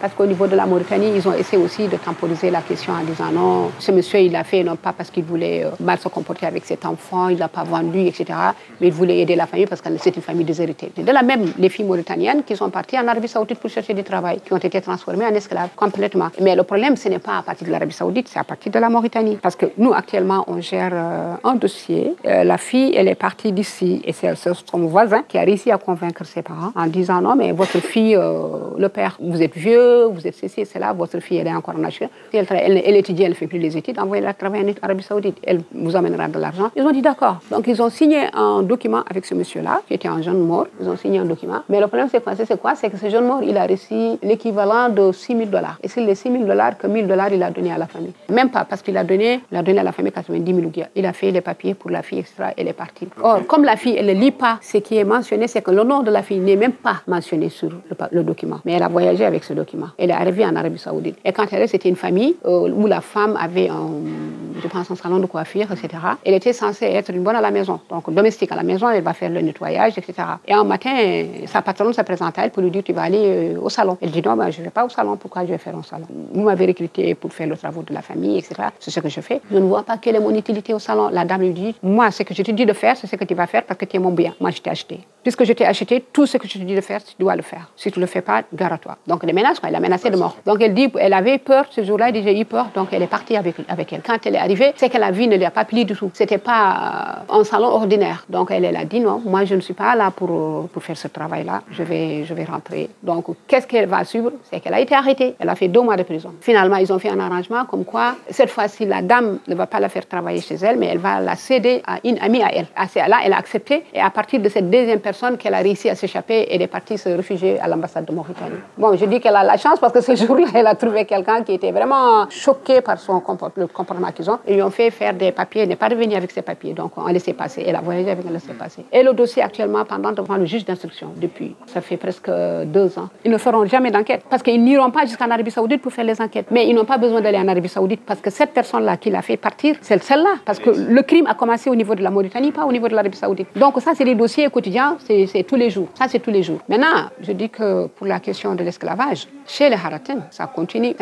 Parce qu'au niveau de la Mauritanie, ils ont essayé aussi de temporiser la question en disant non, ce monsieur, il l'a fait non pas parce qu'il voulait euh, mal se comporter avec cet enfant, il l'a pas vendu, etc. Mais il voulait aider la famille parce que c'est une famille déshéritée. De la même, les filles mauritaniennes qui sont parties en Arabie Saoudite pour chercher du travail, qui ont été transformées en esclaves complètement. Mais le problème, ce n'est pas à partir de l'Arabie Saoudite, c'est à partir de la Mauritanie. Parce que nous, actuellement, on gère euh, un dossier. Euh, la fille, elle est partie d'ici et c'est son voisin qui a réussi à convaincre ses parents en disant non, mais votre fille, le père, vous êtes vieux, vous êtes ceci, c'est là, votre fille, elle est encore en Achille. Elle, elle, étudie, elle ne fait plus les études, envoyez-la travailler en Arabie Saoudite, elle vous amènera de l'argent. Ils ont dit d'accord. Donc ils ont signé un document avec ce monsieur-là, qui était un jeune mort. Ils ont signé un document. Mais le problème, c'est quoi? C'est quoi? C'est que ce jeune mort, il a reçu l'équivalent de 6 000 dollars. Et c'est les 6 000 dollars que 1 000 dollars, il a donné à la famille. Même pas, parce qu'il a donné, il a donné à la famille 90 000 dollars. Il a fait les papiers pour la fille, etc. Elle est partie. Or, comme la fille, elle ne lit pas, ce qui est mentionné, c'est que le nom de la fille n'est même pas mentionné sur le, le document. Mais elle a voyagé avec ce document. Elle est arrivée en Arabie Saoudite. Et quand elle est, c'était une famille euh, où la femme avait je pense, un salon de coiffure, etc. Elle était censée être une bonne à la maison. Donc, domestique à la maison, elle va faire le nettoyage, etc. Et un matin, sa patronne se présente à elle pour lui dire, tu vas aller euh, au salon. Elle dit, non, ben, je ne vais pas au salon. Pourquoi je vais faire un salon? Vous m'avez recruté pour faire le travail de la famille, etc. C'est ce que je fais. Je ne vois pas quelle est mon utilité au salon. La dame lui dit, moi, ce que je te dis de faire, c'est ce que tu vas faire parce que tu es mon bien. Moi, je t'ai acheté. Puisque je t'ai acheté, tout ce que je te dis de faire, tu dois le faire. Si tu ne le fais pas, gare à toi. Donc, menaces, elle a menacé de mort. Donc, elle dit, elle avait peur ce jour-là, elle dit, j'ai eu peur. Donc, elle est partie avec, avec elle. Quand elle est arrivée, c'est que la vie ne lui a pas plu du tout. C'était pas un salon ordinaire. Donc, elle, elle a dit, non, moi, je ne suis pas là pour, pour faire ce travail-là. Je vais, je vais rentrer. Donc, qu'est-ce qu'elle va suivre? C'est qu'elle a été arrêtée. Elle a fait deux mois de prison. Finalement, ils ont fait un arrangement comme quoi, cette fois-ci, la dame ne va pas la faire travailler chez elle, mais elle va la céder à une amie à elle. Là, elle a accepté. Et à partir de cette deuxième personne qu'elle a réussi à s'échapper, elle est partie se réfugier à l'ambassade de Mauritanie. Bon, je dis qu'elle a la chance parce que ce jour-là, elle a trouvé quelqu'un qui était vraiment choqué par son le comportement qu'ils ont. Ils lui ont fait faire des papiers. Elle n'est pas revenue avec ses papiers. Donc, on laissé passer. Elle a voyagé avec un laissé passer. Et le dossier actuellement pendant devant le juge d'instruction depuis. Ça fait presque deux ans. Ils ne feront jamais d'enquête parce qu'ils n'iront pas jusqu'en Arabie Saoudite pour faire les enquêtes. Mais ils n'ont pas besoin d'aller en Arabie Saoudite parce que cette personne-là qui l'a fait partir, c'est celle-là. Parce que le crime a commencé au niveau de la Mauritanie, pas au niveau de l'Arabie Saoudite. Donc, ça, c'est des dossiers quotidiens. C'est tous les jours. Ça, c'est tous les jours. Maintenant, je dis que pour la question de l'esclavage, lavagem. Chez les Haratines, ça continue.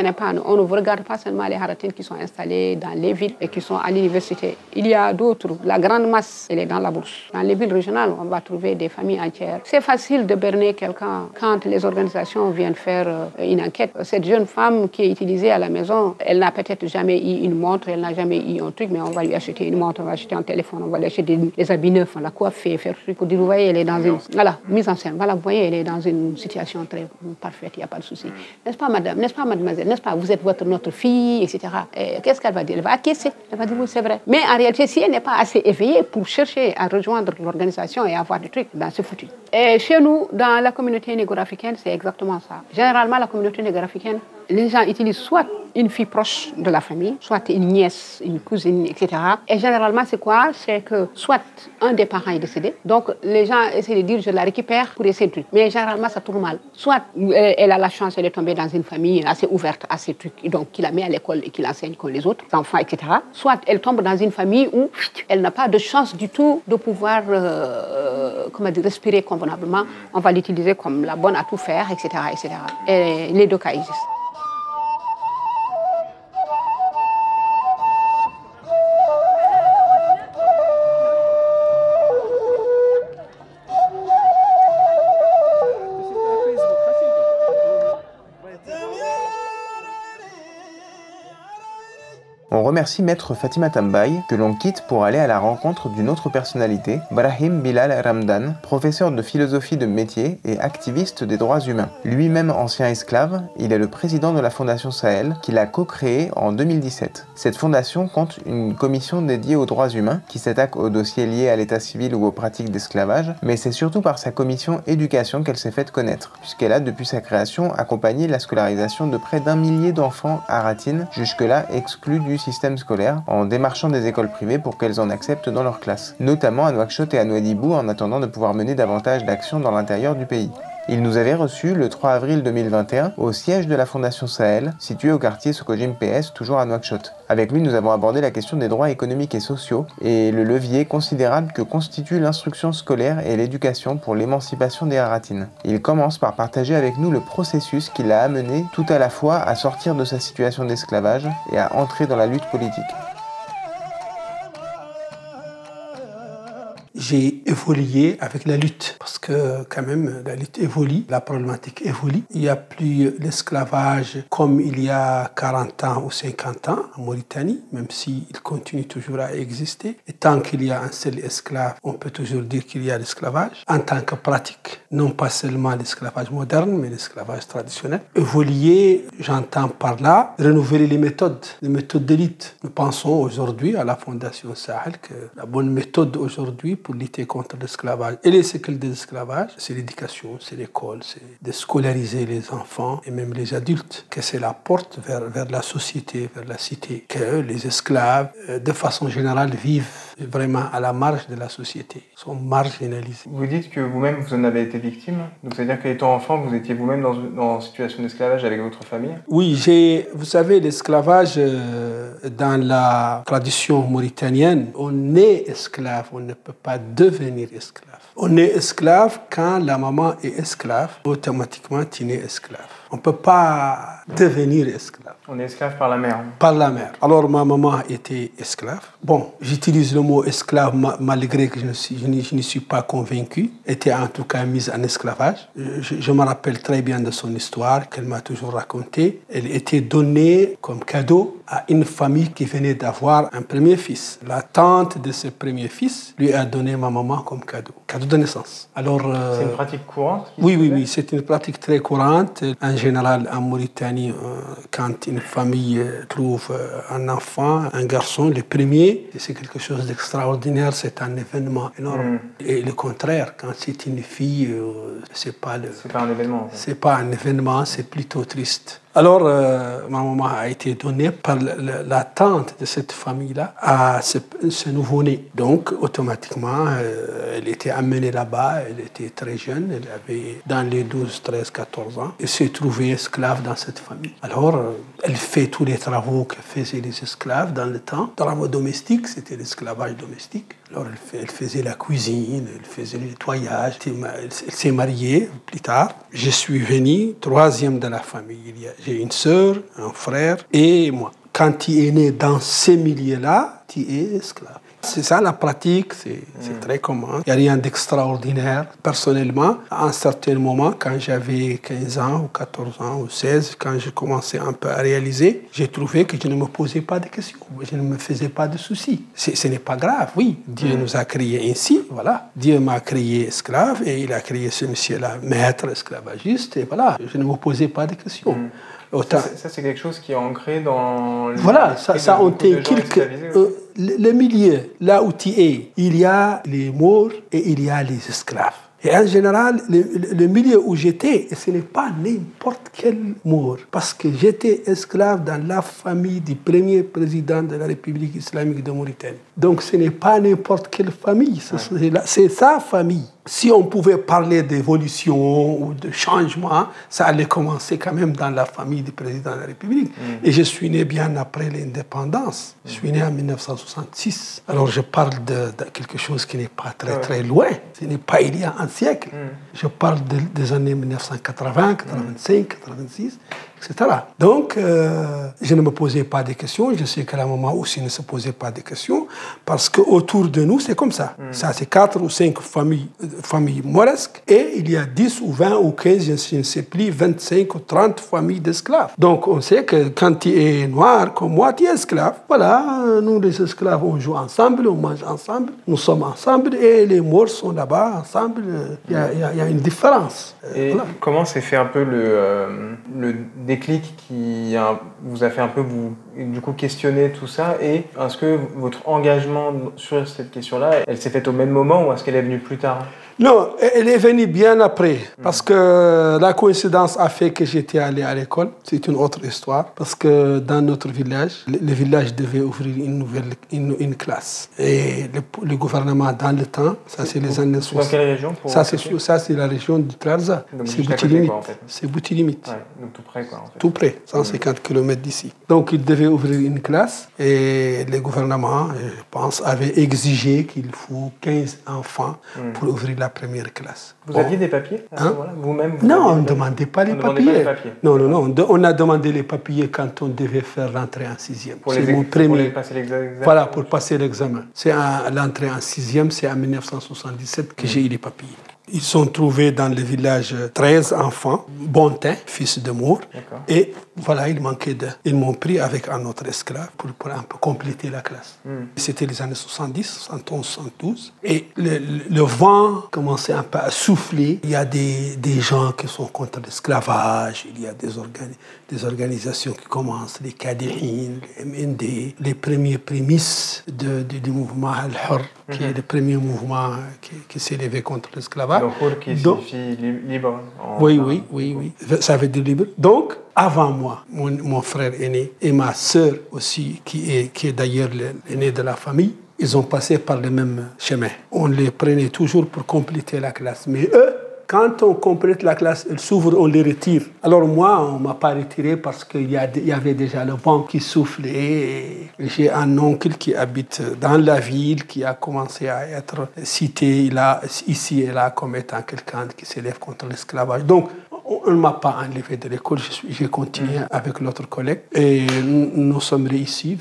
On ne regarde pas seulement les Haratines qui sont installés dans les villes et qui sont à l'université. Il y a d'autres. La grande masse, elle est dans la bourse. Dans les villes régionales, on va trouver des familles entières. C'est facile de berner quelqu'un quand les organisations viennent faire euh, une enquête. Cette jeune femme qui est utilisée à la maison, elle n'a peut-être jamais eu une montre, elle n'a jamais eu un truc, mais on va lui acheter une montre, on va acheter un téléphone, on va lui acheter des, habits neufs, on la coiffer, faire truc pour dire, vous voyez, elle est dans une... Voilà, mise en scène. Voilà, vous voyez, elle est dans une situation très parfaite, il n'y a pas de souci. N'est-ce pas, madame? N'est-ce pas, mademoiselle? N'est-ce pas Vous êtes votre, notre fille, etc. Qu'est-ce qu'elle va dire? Elle va acquiescer. Elle va dire, oui, c'est vrai. Mais en réalité, si elle n'est pas assez éveillée pour chercher à rejoindre l'organisation et avoir des trucs, ben c'est foutu. Et chez nous, dans la communauté négro-africaine, c'est exactement ça. Généralement, la communauté négro-africaine, les gens utilisent soit une fille proche de la famille, soit une nièce, une cousine, etc. Et généralement, c'est quoi? C'est que soit un des parents est décédé, donc les gens essaient de dire je la récupère pour essayer de trucs. Mais généralement, ça tourne mal. Soit elle a la chance, elle est tombée dans une famille assez ouverte à ces trucs, donc qui la met à l'école et qui l'enseigne comme les autres enfants, etc. Soit elle tombe dans une famille où elle n'a pas de chance du tout de pouvoir euh, comment dire, respirer convenablement. On va l'utiliser comme la bonne à tout faire, etc. etc. Et les deux cas existent.
Remercie maître Fatima Tambay, que l'on quitte pour aller à la rencontre d'une autre personnalité, Brahim Bilal Ramdan, professeur de philosophie de métier et activiste des droits humains. Lui-même ancien esclave, il est le président de la Fondation Sahel, qu'il a co-créée en 2017. Cette fondation compte une commission dédiée aux droits humains, qui s'attaque aux dossiers liés à l'état civil ou aux pratiques d'esclavage, mais c'est surtout par sa commission éducation qu'elle s'est faite connaître, puisqu'elle a depuis sa création accompagné la scolarisation de près d'un millier d'enfants aratines, jusque-là exclus du système en démarchant des écoles privées pour qu'elles en acceptent dans leur classe, notamment à Nouakchott et à Nouadhibou en attendant de pouvoir mener davantage d'actions dans l'intérieur du pays. Il nous avait reçus le 3 avril 2021 au siège de la Fondation Sahel, situé au quartier Sokojim PS, toujours à Nouakchott. Avec lui, nous avons abordé la question des droits économiques et sociaux et le levier considérable que constitue l'instruction scolaire et l'éducation pour l'émancipation des Haratines. Il commence par partager avec nous le processus qui l'a amené tout à la fois à sortir de sa situation d'esclavage et à entrer dans la lutte politique.
J'ai évolué avec la lutte parce que quand même la lutte évolue, la problématique évolue. Il n'y a plus l'esclavage comme il y a 40 ans ou 50 ans en Mauritanie, même s'il continue toujours à exister. Et tant qu'il y a un seul esclave, on peut toujours dire qu'il y a l'esclavage en tant que pratique, non pas seulement l'esclavage moderne, mais l'esclavage traditionnel. Évoluer, j'entends par là, renouveler les méthodes, les méthodes d'élite. Nous pensons aujourd'hui à la Fondation Sahel que la bonne méthode aujourd'hui pour lutter contre l'esclavage. Et les séquelles de l'esclavage, c'est l'éducation, c'est l'école, c'est de scolariser les enfants et même les adultes, que c'est la porte vers, vers la société, vers la cité, que les esclaves, euh, de façon générale, vivent vraiment à la marge de la société, sont marginalisés.
Vous dites que vous-même, vous en avez été victime, donc c'est-à-dire qu'étant enfant, vous étiez vous-même dans, dans une situation d'esclavage avec votre famille?
Oui, j'ai, vous savez, l'esclavage, euh, dans la tradition mauritanienne, on est esclave, on ne peut pas devenir esclave. On est esclave quand la maman est esclave, automatiquement tu es esclave. On ne peut pas devenir esclave.
On est esclave par la mère.
Par la mère. Alors ma maman était esclave. Bon, j'utilise le mot esclave malgré que je ne, suis, je, ne, suis pas convaincu. Était en tout cas mise en esclavage. Je, je me rappelle très bien de son histoire qu'elle m'a toujours racontée. Elle était donnée comme cadeau à une famille qui venait d'avoir un premier fils. La tante de ce premier fils lui a donné ma maman comme cadeau, cadeau de naissance.
Alors, euh, c'est une pratique courante
Oui, oui, oui, c'est une pratique très courante. En général, en Mauritanie, euh, quand une famille euh, trouve un enfant, un garçon, le premier, c'est quelque chose d'extraordinaire, c'est un événement énorme. Hmm. Et le contraire, quand c'est une fille, c'est pas le.
C'est pas un événement.
C'est pas un événement, c'est plutôt triste. Alors, euh, ma maman a été donnée par la, tante de cette famille-là à ce, nouveau-né. Donc, automatiquement, euh, elle était amenée là-bas, elle était très jeune, elle avait dans les 12, 13, 14 ans, et s'est trouvée esclave dans cette famille. Alors, euh, elle fait tous les travaux que faisaient les esclaves dans le temps. Travaux domestiques, c'était l'esclavage domestique. Alors, elle, faisait la cuisine, elle faisait le nettoyage. Elle s'est mariée plus tard. Je suis venu, troisième de la famille. J'ai une sœur, un frère et moi. Quand tu es né dans ces milieux-là, tu es esclave. C'est ça la pratique, c'est mm. très commun. Il n'y a rien d'extraordinaire. Personnellement, à un certain moment, quand j'avais 15 ans ou 14 ans ou 16, quand j'ai commencé un peu à réaliser, j'ai trouvé que je ne me posais pas de questions, je ne me faisais pas de soucis. Ce n'est pas grave, oui. Dieu mm. nous a créés ainsi, voilà. Dieu m'a créé esclave et il a créé ce monsieur-là, maître esclavagiste, et voilà. Je ne me posais pas de questions. Mm.
Ça, c'est quelque chose qui est ancré dans...
Voilà, ça, ça on quelque... Euh, le milieu, là où tu es, il y a les morts et il y a les esclaves. Et en général, le, milieu où j'étais, ce n'est pas n'importe quel mort, parce que j'étais esclave dans la famille du premier président de la République islamique de Mauritanie. Donc ce n'est pas n'importe quelle famille, c'est sa famille si on pouvait parler d'évolution ou de changement, ça allait commencer quand même dans la famille du président de la République. Mm. Et je suis né bien après l'indépendance. Je suis né en 1966. Alors je parle de, quelque chose qui n'est pas très très loin. Ce n'est pas il y a un siècle. Mm. Je parle des années 1980, 85, 86. Donc, euh, je ne me posais pas de questions. Je sais que la maman aussi ne se posait pas de questions parce qu'autour de nous, c'est comme ça. Hmm. Ça, c'est quatre ou cinq familles, euh, familles moresques et il y a 10 ou 20 ou 15, je ne sais plus, 25 ou 30 familles d'esclaves. Donc, on sait que quand tu es noir comme moi, tu es esclave. Voilà, nous les esclaves, on joue ensemble, on mange ensemble, nous sommes ensemble et les morts sont là-bas ensemble. Il y, a, une différence.
Et comment s'est fait un peu le, euh, le déclic qui vous a fait un peu vous du coup questionner tout ça et est-ce que votre engagement sur cette question-là, elle s'est faite au même moment ou est-ce qu'elle est venue plus tard?
Non, elle est venue bien après, parce que la coïncidence a fait que j'étais allé à l'école. C'est une autre histoire, parce que dans notre village, le, village devait ouvrir une nouvelle une, classe. Et le, gouvernement, dans le temps, ça c'est les années
60. Dans quelle région
Ça c'est ça c'est la région du Trarza. C'est Boutilimite. C'est Boutilimite.
donc tout près quoi. En fait.
Tout près, 150 km d'ici. Donc il devait ouvrir une classe et le gouvernement, je pense, avait exigé qu'il faut 15 enfants hmm. pour ouvrir la la première classe.
Vous aviez des papiers
hein? Vous-même Non, on ne demandait pas les papiers. Non, non, non. On a demandé les papiers quand on devait faire l'entrée en sixième.
Pour les, mon premier... pour passer l'examen
Voilà, pour passer l'examen. C'est l'entrée en sixième, c'est en 1977 que j'ai eu les papiers. Ils sont trouvés dans le village 13 enfants, Bontin, fils de Mour. Et voilà, il manquait de. Ils m'ont pris avec un autre esclave pour, pour un peu compléter la classe. Hmm. C'était les années 70, 71, 72. Et le, le, vent commençait un peu à souffler. Il y a des, des gens qui sont contre l'esclavage. Il y a des, des organisations qui commencent, les Kadihines, les MND, les premiers prémices de, du mouvement Al-Hur, qui est mhm. le premier mouvement qui, qui s'est levé contre l'esclavage.
Donc, qui signifie libre.
oui, oui, oui, oui. Ça veut dire libre. Donc, avant moi, mon, mon frère aîné et ma sœur aussi, qui est, qui est d'ailleurs l'aîné de la famille, ils ont passé par le même chemin. On les prenait toujours pour compléter la classe. Mais eux, quand on complète la classe, elle s'ouvre, on les retire. Alors moi, on ne m'a pas retiré parce qu'il y, y, avait déjà le vent qui soufflait. J'ai un oncle qui habite dans la ville, qui a commencé à être cité là, ici et là comme étant quelqu'un qui s'élève contre l'esclavage. Donc, on ne m'a pas enlevé de l'école, j'ai continué mm. avec l'autre collègue et nous sommes réussis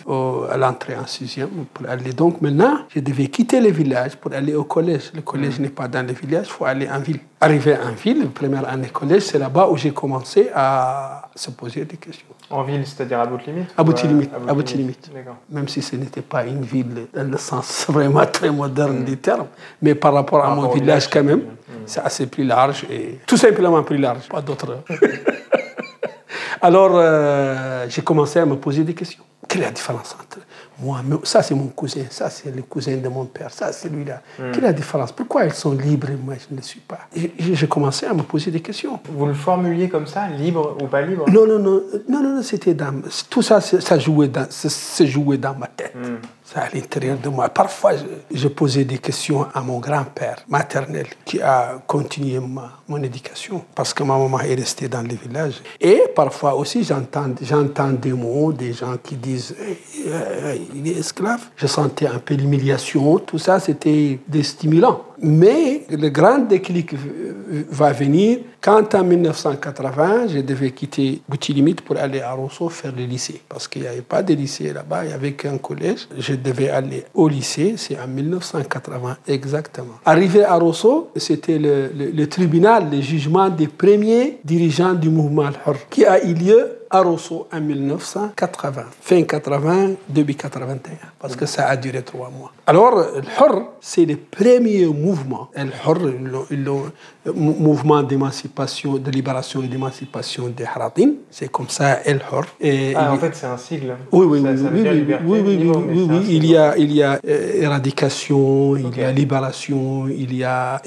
à l'entrée en sixième pour aller. Donc maintenant, je devais quitter le village pour aller au collège. Le collège mm. n'est pas dans le village, il faut aller en ville. Arrivé en ville, première année collège, c'est là-bas où j'ai commencé à se poser des questions.
En ville, c'est-à-dire à Boutilimite
À Boutilimite, à Boutilimite. Même si ce n'était pas une ville dans le sens vraiment très moderne mm. du terme, mais par rapport à mon village quand même, c'est assez plus large et tout simplement plus large, pas d'autre. Alors, euh, j'ai commencé à me poser des questions. Quelle est la différence entre moi, ça c'est mon cousin, ça c'est le cousin de mon père, ça c'est lui-là. Hmm. Quelle est la différence? Pourquoi ils sont libres et moi je ne le suis pas? J'ai commencé à me poser des questions.
Vous le formuliez comme ça, libre ou pas libre?
Non, non, non, non, non, c'était dans, tout ça, ça jouait dans, se jouait dans ma tête. Hmm à l'intérieur de moi. Parfois, je, posais des questions à mon grand-père maternel qui a continué ma, mon éducation parce que ma maman est restée dans le village. Et parfois aussi, j'entends, j'entends des mots, des gens qui disent il est esclave. Je sentais un peu l'humiliation. Tout ça, c'était des stimulants. Mais le grand déclic va venir quand en 1980, je devais quitter Boutilimite pour aller à Rosso faire le lycée. Parce qu'il n'y avait pas de lycée là-bas, il n'y avait qu'un collège. Je devais aller au lycée, c'est en 1980 exactement. Arrivé à Rosso, c'était le, le, tribunal, le jugement des premiers dirigeants du mouvement Al-Hur qui a eu lieu à Rosso en 1980. Fin 80, début 81, parce que ça a duré trois mois. Alors, le Hur, c'est le premier mouvement. Le le mouvement d'émancipation, de libération et d'émancipation des Haratin, c'est comme ça, El.
Et ah, en fait, c'est un sigle.
Oui, oui, oui, oui, oui, oui, oui, oui, il y a, il y a euh, éradication, il y a libération, il y a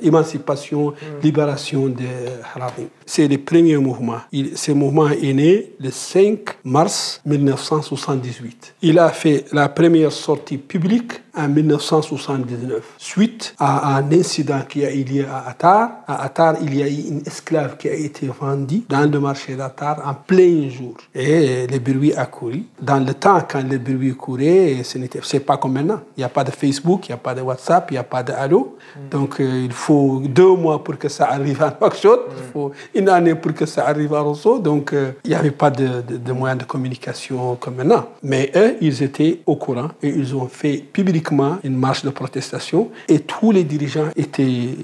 émancipation, hmm. libération des Haratin. C'est le premier mouvement. Il, ce mouvement est né le 5 mars 1978. Il a fait la première sortie publique en 1979, suite à un incident qui a eu lieu à Attar. À Attar, il y a eu une esclave qui a été vendue dans le marché d'Attar en plein jour. Et le bruit a couru. Dans le temps, quand le bruit courait, ce n'était pas comme maintenant. Il n'y a pas de Facebook, il n'y a pas de WhatsApp, il n'y a pas de Allo. Donc, euh, il faut deux mois pour que ça arrive à Nouakchott. Il faut une année pour que ça arrive à Rosso. Donc, euh, il n'y avait pas de, de moyens de communication comme maintenant. Mais eux, ils étaient au courant et ils ont fait publiquement une marche de protestation et tous les dirigeants étaient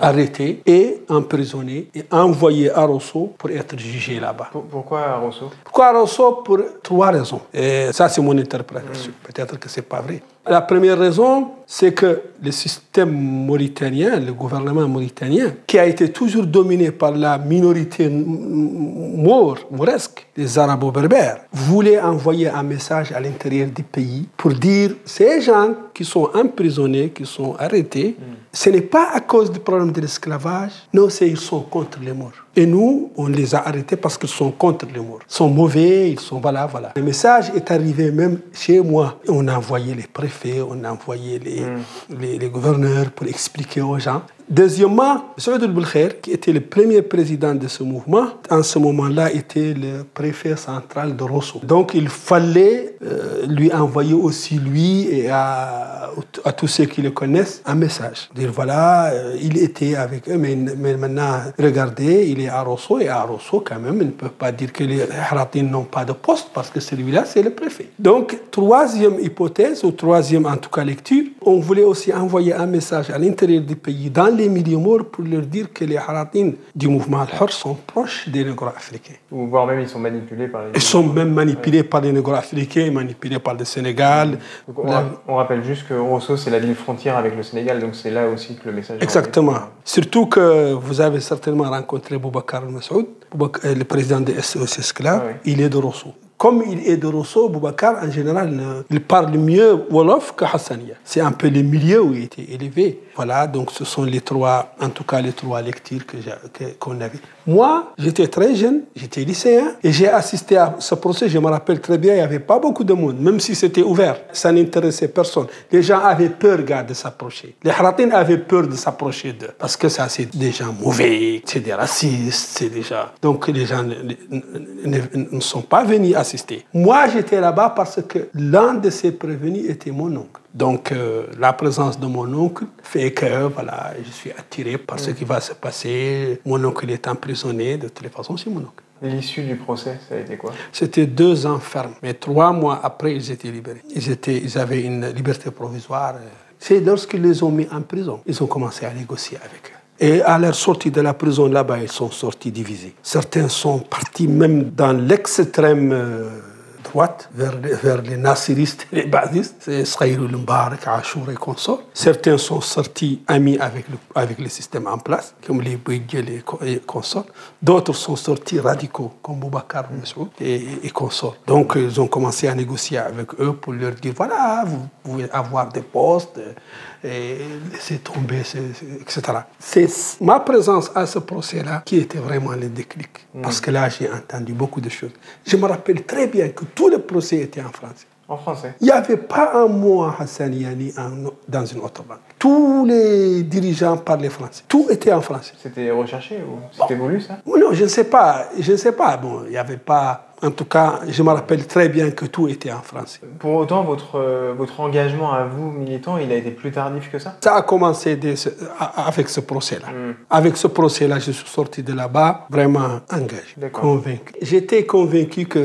arrêtés, et emprisonnés et envoyés à Rosso pour être jugés là-bas.
Pourquoi à Rosso?
Pourquoi à Rosso? Pour trois raisons. Et ça, c'est mon interprétation. Hmm. Peut-être que ce n'est pas vrai. La première raison, c'est que le système mauritanien, le gouvernement mauritanien, qui a été toujours dominé par la minorité maure, mouresque, les arabo-berbères, voulait envoyer un message à l'intérieur du pays pour dire ces gens qui sont emprisonnés, qui sont arrêtés, mm. ce n'est pas à cause du problème de l'esclavage, non, c'est ils sont contre les morts. Et nous, on les a arrêtés parce qu'ils sont contre les morts. Ils sont mauvais, ils sont voilà, voilà. Le message est arrivé même chez moi. On a envoyé les préfets, on a envoyé les, mm. les, les gouverneurs pour expliquer aux gens. Deuxièmement, Saoud el qui était le premier président de ce mouvement, en ce moment-là était le préfet central de Rosso. Donc il fallait euh, lui envoyer aussi lui et à, tous ceux qui le connaissent un message. Dire voilà, euh, il était avec eux, mais, maintenant regardez, il est à Rosso et à Rosso quand même, ils ne peuvent pas dire que les Haratines n'ont pas de poste parce que celui-là c'est le préfet. Donc troisième hypothèse, ou troisième en tout cas lecture, on voulait aussi envoyer un message à l'intérieur du pays dans les milieux morts pour leur dire que les haratines du mouvement al-Hur sont proches des négro-africains.
Ou voire même ils sont manipulés par les
Ils sont même manipulés par les négro-africains, manipulés par le Sénégal.
on, rappelle juste que Rosso, c'est la ligne frontière avec le Sénégal, donc c'est là aussi que le message...
Exactement. Surtout que vous avez certainement rencontré Boubacar Massoud, euh, le président de SOS Esclaves, ah il est de Rosso comme il est de Rosso, Boubacar, en général, il parle mieux Wolof que Hassania. C'est un peu le milieu où il était élevé. Voilà, donc ce sont les trois, en tout cas les trois lectures qu'on que, avait. Moi, j'étais très jeune, j'étais lycéen, et j'ai assisté à ce procès, je me rappelle très bien, il n'y avait pas beaucoup de monde, même si c'était ouvert, ça n'intéressait personne. Les gens avaient peur de s'approcher. Les Haratin avaient peur de s'approcher d'eux, parce que ça, c'est des gens mauvais, c'est des racistes, c'est des gens... Donc les gens ne, sont pas venus assister. Moi, j'étais là-bas parce que l'un de ces prévenus était mon oncle. Donc, euh, la présence de mon oncle fait que voilà, je suis attiré par ce qui va se passer. Mon oncle est emprisonné, de toutes les façons, c'est mon oncle.
L'issue du procès, ça a été quoi?
C'était deux ans ferme. Mais trois mois après, ils étaient libérés. Ils, étaient, ils avaient une liberté provisoire. C'est lorsqu'ils les ont mis en prison, ils ont commencé à négocier avec eux. Et à leur sortie de la prison là-bas, ils sont sortis divisés. Certains sont partis même dans l'extrême euh, vers, les nassiristes et les badistes, c'est Sraïrul Mbarak, Achour et consorts. Certains sont sortis amis avec le, avec le système en place, comme les Bouiguel et consorts. D'autres sont sortis radicaux, comme Boubacar Messoud et, et consorts. Donc, ils ont commencé à négocier avec eux pour leur dire voilà, vous pouvez avoir des postes et laisser tomber, etc. C'est ma présence à ce procès-là qui était vraiment le déclic. Mm. Parce que là, j'ai entendu beaucoup de choses. Je me rappelle très bien que tout le procès était en français.
En français
Il n'y avait pas un mot en hassaniani dans une autre langue. Tous les dirigeants parlaient français. Tout était en français.
C'était recherché ou c'était voulu ça?
Non, je ne sais pas. Je ne sais pas. Bon, il n'y avait pas en tout cas, je me rappelle très bien que tout était en français.
Pour autant, votre, euh, votre engagement à vous, militant, il a été plus tardif que ça?
Ça a commencé avec ce procès-là. Hmm. Avec ce procès-là, je suis sorti de là-bas vraiment engagé, convaincu. J'étais convaincu que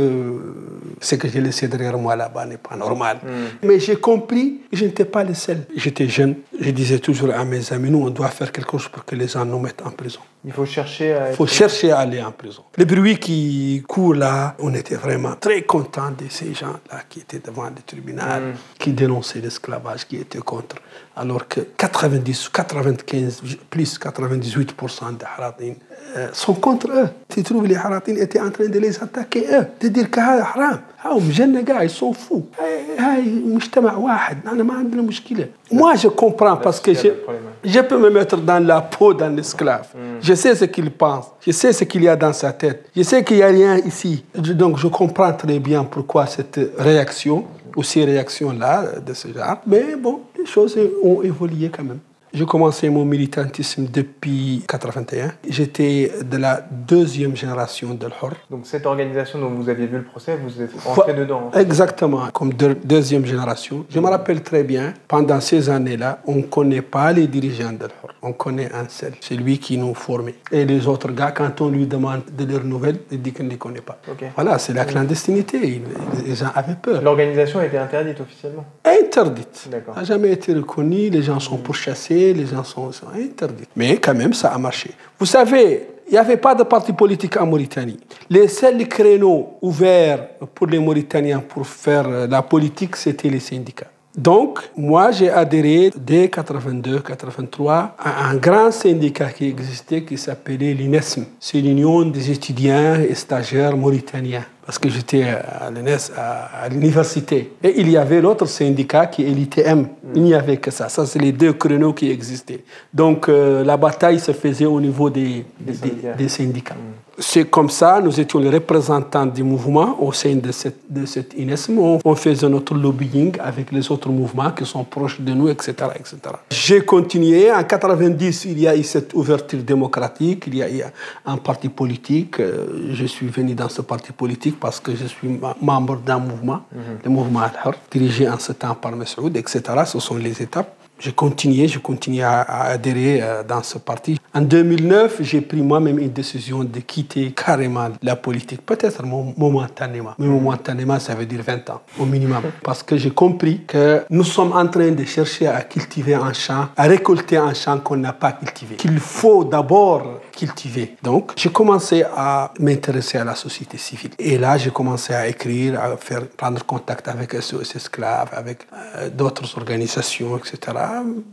ce que j'ai laissé derrière moi là-bas n'est pas normal. Hmm. Mais j'ai compris que je n'étais pas le seul. J'étais jeune. Je disais toujours à mes amis, nous, on doit faire quelque chose pour que les gens nous mettent en prison.
Il faut chercher à...
Il faut chercher à aller en prison. Le bruit qui court là, on était vraiment très contents de ces gens-là qui étaient devant le tribunal,
Mm.
qui dénonçaient l'esclavage, qui étaient contre. Alors que 90, 95, plus 98% des Haratin euh, sont contre eux. Tu trouves les Haratin étaient en train de les attaquer eux, de dire que c'est haram. هم جنة gars, ils sont fous. هاي- هاي مجتمع واحد أنا ما عندنا مشكلة. Moi je comprends parce que
il y a
je,
le problème.
je peux me mettre dans la peau d'un esclave. Je sais ce qu'il pense. Je sais ce qu'il y a dans sa tête. Je sais qu'il n'y a rien ici. Je- Donc je comprends très bien pourquoi cette réaction, ou ces réactions-là de ce genre. Mais bon, les choses ont évolué quand même. J'ai commencé mon militantisme depuis 81. J'étais de la deuxième génération de l'Hor.
Donc cette organisation dont vous aviez vu le procès, vous êtes rentré dedans.
Exactement, comme deux- deuxième génération. Je me rappelle très bien, pendant ces années-là, on ne connaît pas les dirigeants de l'Hor. On connaît un seul, c'est lui qui nous formait. Et les autres gars, quand on lui demande de leurs nouvelles, il dit qu'il ne les connaît pas. Voilà, c'est la clandestinité. Les gens avaient peur.
L'organisation a été interdite officiellement.
Interdite.
D'accord.
n'a jamais été reconnue, les gens sont pourchassés, les gens sont, sont interdits. Mais quand même, ça a marché. Vous savez, il n'y avait pas de parti politique en Mauritanie. Les seuls créneaux ouverts pour les Mauritaniens pour faire euh, la politique, c'était les syndicats. Donc, moi, j'ai adhéré dès 82-83 à un grand syndicat qui existait qui s'appelait l'INESM. C'est l'Union des étudiants et stagiaires mauritaniens parce que j'étais à l'université. Et il y avait l'autre syndicat qui est l'ITM. Il n'y avait que ça. Ça, c'est les deux créneaux qui existaient. Donc, euh, la bataille se faisait au niveau des, des,
syndicats.
des syndicats. C'est comme ça, nous étions les représentants du mouvement au sein de cette, de cette INESM. On, on faisait notre lobbying avec les autres mouvements qui sont proches de nous, etc. etc. J'ai continué. En 90, il y a eu cette ouverture démocratique, il y a eu un parti politique. Euh, Je suis venu dans ce parti politique parce que je suis membre d'un mouvement, le mouvement Al-Hur, dirigé en ce temps par Messoud, etc. Ce sont les étapes. J'ai continué, j'ai continué à, adhérer euh, dans ce parti. En 2009, j'ai pris moi-même une décision de quitter carrément la politique, peut-être mo- momentanément. Mais momentanément, ça veut dire 20 ans au minimum. Parce que j'ai compris que nous sommes en train de chercher à cultiver un champ, à récolter un champ qu'on n'a pas cultivé. Qu'il faut d'abord cultiver. Donc, j'ai commencé à m'intéresser à la société civile. Et là, j'ai commencé à écrire, à faire, prendre contact avec SOS Esclaves, avec euh, d'autres organisations, etc.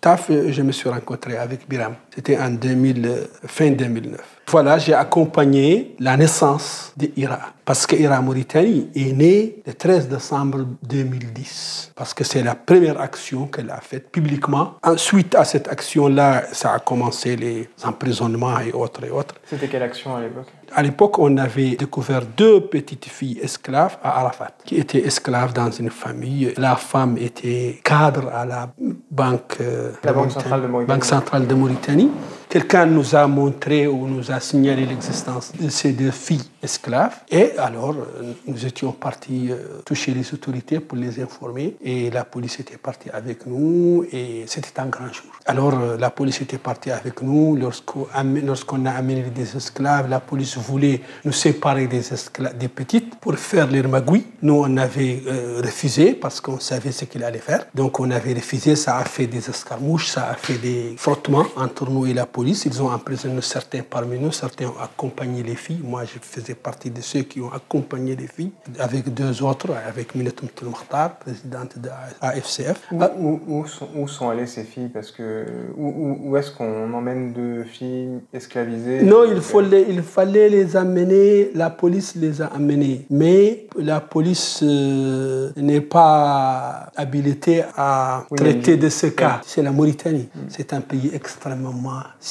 Taf, je me suis rencontré avec Biram. C'était en 2000, euh, fin 2009. Voilà, j'ai accompagné la naissance d'IRA. Parce que IRA Mauritanie est née le 13 décembre 2010. Parce que c'est la première action qu'elle a faite publiquement. Ensuite, à cette action-là, ça a commencé les emprisonnements et autres et autres.
C'était quelle action à l'époque?
À l'époque, on avait découvert deux petites filles esclaves à Arafat, qui étaient esclaves dans une famille. La femme était cadre à la banque, euh,
La
de
Banque
Mauritanie-
centrale de Mauritanie.
Banque centrale de Mauritanie. Quelqu'un nous a montré ou nous a signalé l'existence de ces deux filles esclaves. Et alors, euh, nous étions partis euh, toucher les autorités pour les informer. Et la police était partie avec nous. Et c'était un grand jour. Alors, euh, la police était partie avec nous. Lorsqu'on a amené des esclaves, la police voulait nous séparer des, petites pour faire les magouilles. Nous, on avait refusé parce qu'on savait ce qu'il allait faire. Donc, on avait refusé. Ça a fait des escarmouches, ça a fait des frottements entre nous et la police. Ils ont emprisonné certains parmi nous. Certains ont accompagné les filles. Moi, je faisais partie de ceux qui ont accompagné les filles avec deux autres, avec Minatou Moutoul Mokhtar, présidente de AFCF.
Où, où- où sont, où sont allées ces filles? Parce que où, est-ce qu'on emmène deux filles esclavisées?
Non, il, faut les- il fallait les amener, la police les a amenés. Mais la police euh, n'est pas habilitée à
Oui,
traiter de ce cas. C'est la Mauritanie. C'est un pays extrêmement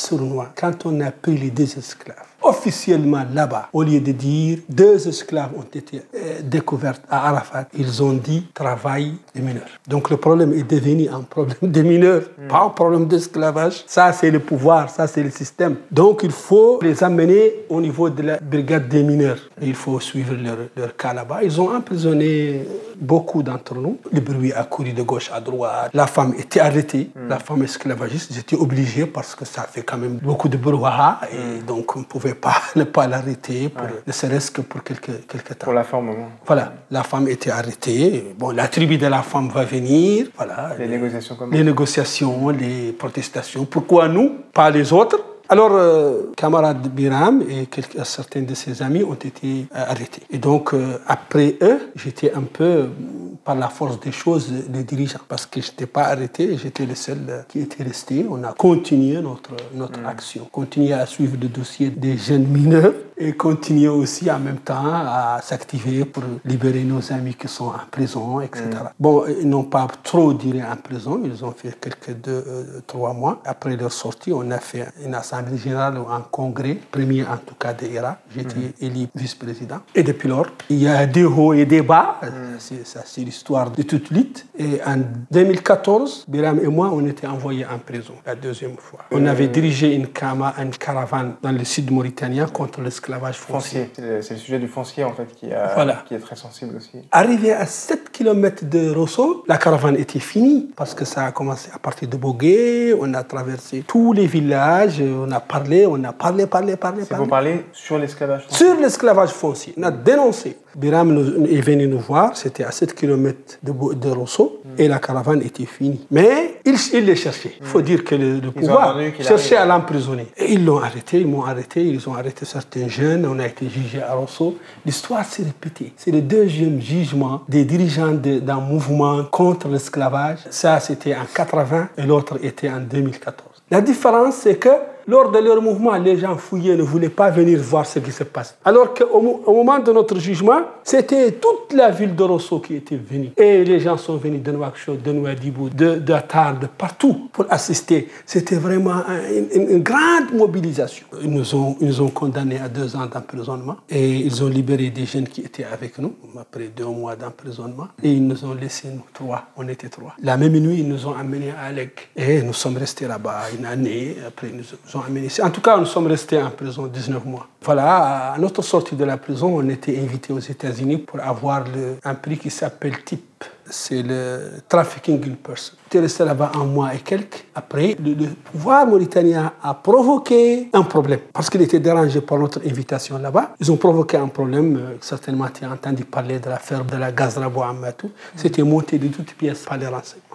sournois. Quand on a les deux esclaves, officiellement là-bas, au lieu de dire deux esclaves ont été euh, découverts à Arafat, ils ont dit travail des mineurs. Donc le problème est devenu un problème des mineurs, pas un problème d'esclavage. Ça, c'est le pouvoir, ça, c'est le système. Donc il faut les amener au niveau de la brigade des mineurs. Il faut suivre leur, leur cas là-bas. Ils ont emprisonné beaucoup d'entre nous. Le bruit a couru de gauche à droite. La femme était arrêtée, la femme esclavagiste. J'étais obligé parce que ça fait quand même beaucoup de brouhaha. Et donc on ne pouvait pas ne pas l'arrêter, ne serait-ce que pour quelques, quelques temps.
Pour la forme, au moins.
Voilà, la femme était arrêtée. Bon, la tribu de la femme va venir. Voilà.
Les négociations commencent.
Les négociations, les protestations. Pourquoi nous, pas les autres? Alors, euh, camarade Biram et quelques, certains de ses amis ont été euh, arrêtés. Et donc, euh, après eux, j'étais un peu, par la force des choses, le dirigeant. Parce que je n'étais pas arrêté, j'étais le seul qui était resté. On a continué notre, notre action, continué à suivre le dossier des jeunes mineurs et continuer aussi en même temps à s'activer pour libérer nos amis qui sont en prison, etc. Bon, ils n'ont pas trop duré en prison, ils ont fait quelques deux, euh, trois mois. Après leur sortie, on a fait une assemblée générale ou un congrès, premier en tout cas de l'Irak. J'étais élu vice-président. Et depuis lors, il y a des hauts et des bas. C'est, ça, c'est l'histoire de toute lutte. Et en 2014, Biram et moi, on était envoyés en prison la deuxième fois. On avait dirigé une, cama, une caravane dans le sud mauritanien contre l'esclavage foncier.
Foncier. C'est le, sujet du foncier en fait qui, a-
Voilà.
qui est très sensible aussi.
Arrivé à 7 km de Rosso, la caravane était finie parce que ça a commencé à partir de Bogué. On a traversé tous les villages, on a parlé, on a parlé, parlé, parlé, parlé.
pour parler sur l'esclavage foncier.
Sur l'esclavage foncier, on a dénoncé. Biram nous- est venu nous voir, c'était à 7 km de, de Rosso, et la caravane était finie. Mais il, il les cherchait. Il faut dire que le, le pouvoir cherchait à l'emprisonner. Et ils l'ont arrêté, ils m'ont arrêté, ils ont arrêté certains jeunes, on a été jugé à Rosso. L'histoire s'est répétée. C'est le deuxième jugement des dirigeants de- d'un mouvement contre l'esclavage. Ça, c'était en 80 et l'autre était en 2014. La différence, c'est que lors de leur mouvement, les gens fouillaient, ne voulaient pas venir voir ce qui se passe. Alors qu'au mo- au moment de notre jugement, c'était toute la ville de Rosso qui était venue. Et les gens sont venus de Nouakchott, de Nouadhibou, de d'Atar, de partout pour assister. C'était vraiment un- une, grande mobilisation. Ils nous, ont, ils nous ont condamnés à deux ans d'emprisonnement et ils ont libéré des jeunes qui étaient avec nous après deux mois d'emprisonnement et ils nous ont laissé nous trois. On était trois. La même nuit, ils nous ont amenés à Alec et nous sommes restés là-bas une année. Après, ils En tout cas, nous sommes restés en prison 19 mois. Voilà, à notre sortie de la prison, on était invités aux États-Unis pour avoir un prix qui s'appelle TIP. C'est le Trafficking in Person. J'étais resté là-bas un mois et quelques. Après, le, pouvoir mauritanien a provoqué un problème parce qu'il était dérangé par notre invitation là-bas. Ils ont provoqué un problème. euh, certainement, tu as entendu parler de l'affaire de la Gazrabo Amatou. C'était monté de toutes pièces par les renseignements.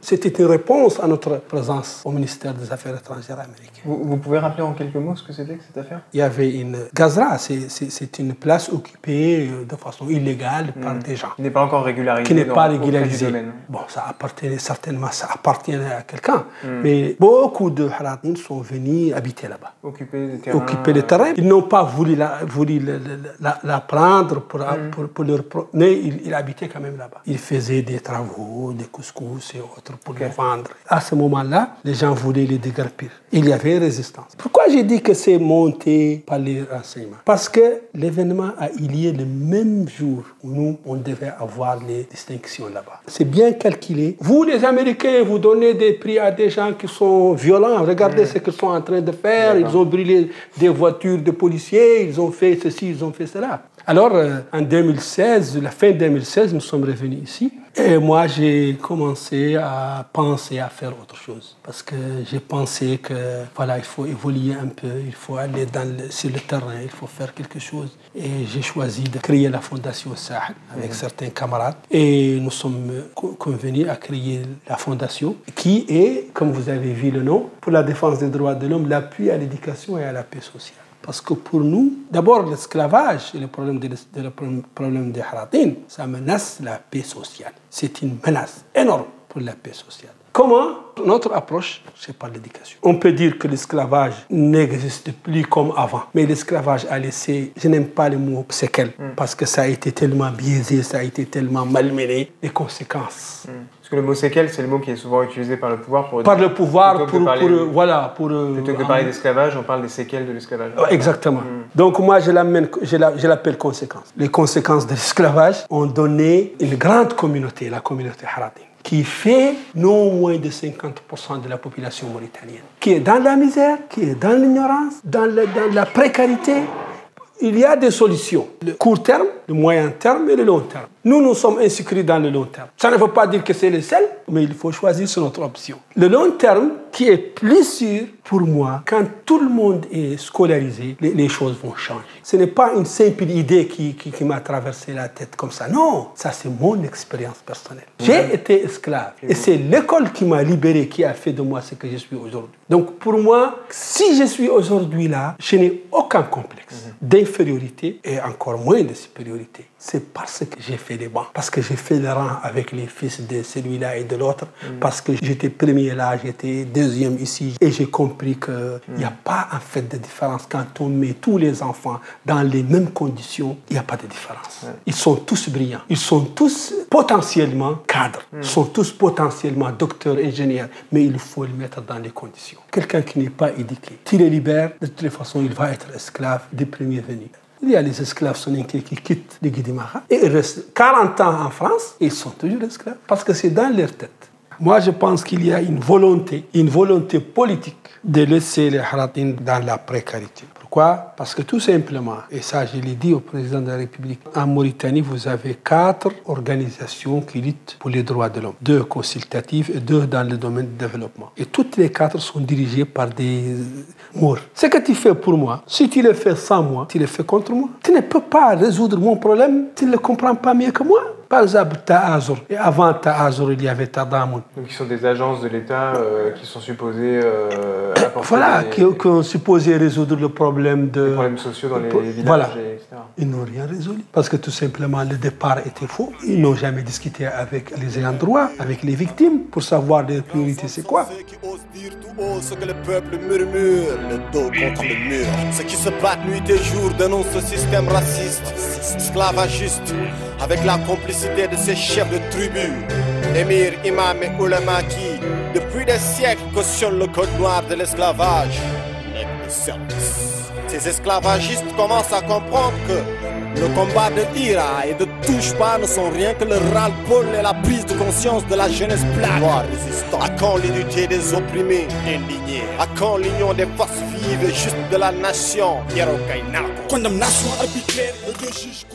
C'était une réponse à notre présence au ministère des Affaires étrangères américain.
Vous, vous pouvez rappeler en quelques mots ce que c'était que cette affaire?
Il y avait une Gazra, c'est- une place occupée euh, de façon illégale par des gens
Qui n'est pas encore régularisé
qui n'est pas
auprès du
régularisé.
domaine.
Bon, ça appartenait certainement, ça appartenait à quelqu'un. Mais beaucoup de Haradines sont venus habiter là-bas,
Occuper des terrains.
occuper les terrains. Ils n'ont pas voulu la, voulu la, la- la- la prendre pour, pour, pour leur... Mais ils, ils habitaient quand même là-bas. Ils faisaient des travaux, des couscous autres pour les vendre. À ce moment-là, les gens voulaient les déguerpir. Il y avait résistance. Pourquoi j'ai dit que c'est monté par les renseignements? Parce que l'événement a eu lieu le même jour où nous, on devait avoir les distinctions là-bas. C'est bien calculé. Vous, les Américains, vous donnez des prix à des gens qui sont violents. Regardez ce qu'ils sont en train de faire. Ils ont brûlé des voitures de policiers, ils ont fait ceci, ils ont fait cela. Alors, euh, en 2016, la fin 2016, nous sommes revenus ici. Et moi, j'ai commencé à penser à faire autre chose. Parce que j'ai pensé que, voilà, il faut évoluer un peu, il faut aller dans le- sur le terrain, il faut faire quelque chose. Et j'ai choisi de créer la Fondation Sahel avec certains camarades. Et nous sommes co- convenus à créer la Fondation, qui est, comme vous avez vu le nom, pour la défense des droits de l'homme, l'appui à l'éducation et à la paix sociale. Parce que pour nous, d'abord, l'esclavage et le problème de, de le problème- problème des haradines, ça menace la paix sociale. C'est une menace énorme pour la paix sociale. Comment Notre approche, c'est par l'éducation. On peut dire que l'esclavage n'existe plus comme avant, mais l'esclavage a laissé, je n'aime pas le mot séquelles, parce que ça a été tellement biaisé, ça a été tellement malmené, les conséquences.
Parce que le mot séquelle, c'est le mot qui est souvent utilisé par le pouvoir pour.
Par le pouvoir, pour,
parler-
pour, voilà, pour... euh,
Plutôt que de parler d'esclavage, on parle des séquelles de l'esclavage.
Exactement. Donc moi, je l'amène- je la- je l'appelle conséquence. Les conséquences de l'esclavage ont donné une grande communauté, la communauté haradine, qui fait non moins de 50% de la population mauritanienne, qui est dans la misère, qui est dans l'ignorance, dans, dans la précarité. Il y a des solutions, le court terme, le moyen terme et le long terme. Nous, nous sommes inscrits dans le long terme. Ça ne veut pas dire que c'est le seul, mais il faut choisir sur notre option. Le long terme, qui est plus sûr, pour moi, quand tout le monde est scolarisé, les, choses vont changer. Ce n'est pas une simple idée qui, qui, m'a traversé la tête comme ça. Non, ça c'est mon expérience personnelle. J'ai été esclave. Et c'est l'école qui m'a libéré, qui a fait de moi ce que je suis aujourd'hui. Donc pour moi, si je suis aujourd'hui là, je n'ai aucun complexe mhm. d'infériorité et encore moins de supériorité c'est parce que j'ai fait les bancs, parce que j'ai fait le rang avec les fils de celui-là et de l'autre, mm. parce que j'étais premier là, j'étais deuxième ici, et j'ai compris qu'il n'y a mm. pas en fait de différence quand on met tous les enfants dans les mêmes conditions, il n'y a pas de différence. Ils sont tous brillants, ils sont tous potentiellement cadres, mm. ils sont tous potentiellement docteurs, ingénieurs, mais il faut les mettre dans les conditions. Quelqu'un qui n'est pas éduqué, tu les libères, de toutes les façons, il va être esclave des premiers venus. Il y a les esclaves soninké qui quittent les Guidimara et restent 40 ans en France et ils sont toujours esclaves parce que c'est dans leur tête. Moi, je pense qu'il y a une volonté, une volonté politique de laisser les Haratines dans la précarité. Pourquoi? Parce que tout simplement, et ça je l'ai dit au président de la République, en Mauritanie, vous avez quatre organisations qui luttent pour les droits de l'homme. Deux consultatives et deux dans le domaine du développement. Et toutes les quatre sont dirigées par des Mours. Ce que tu fais pour moi, si tu le fais sans moi, tu le fais contre moi. Tu ne peux pas résoudre mon problème, tu ne le comprends pas mieux que moi. Par exemple, Ta'azur. Et avant Ta'azur, il y avait Tadamoun.
Donc, qui sont des agences de l'État euh, qui sont supposées euh,
Voilà, qui, ont supposé résoudre le problème de.
Les problèmes sociaux dans les villages, voilà. etc.
Ils n'ont rien résolu. Parce que tout simplement, le départ était faux. Ils n'ont jamais discuté avec les ayants droit, avec les victimes, pour savoir les priorités c'est quoi. ce que le peuple murmure, le dos contre le mur. Ceux qui se battent nuit et jour dénoncent ce système raciste, esclavagiste, avec la complicité de ces chefs de tribus, émirs, imams et ulama qui, depuis des siècles, cautionnent le code noir de l'esclavage. Ces esclavagistes commencent à comprendre que le combat de Ira et de Touche pas ne sont rien que le ras-le-bol et la prise de conscience de la jeunesse résistant. À quand l'unité des opprimés, indignés À quand l'union des forces vives et justes de la nation, Condamnation arbitraire et de juges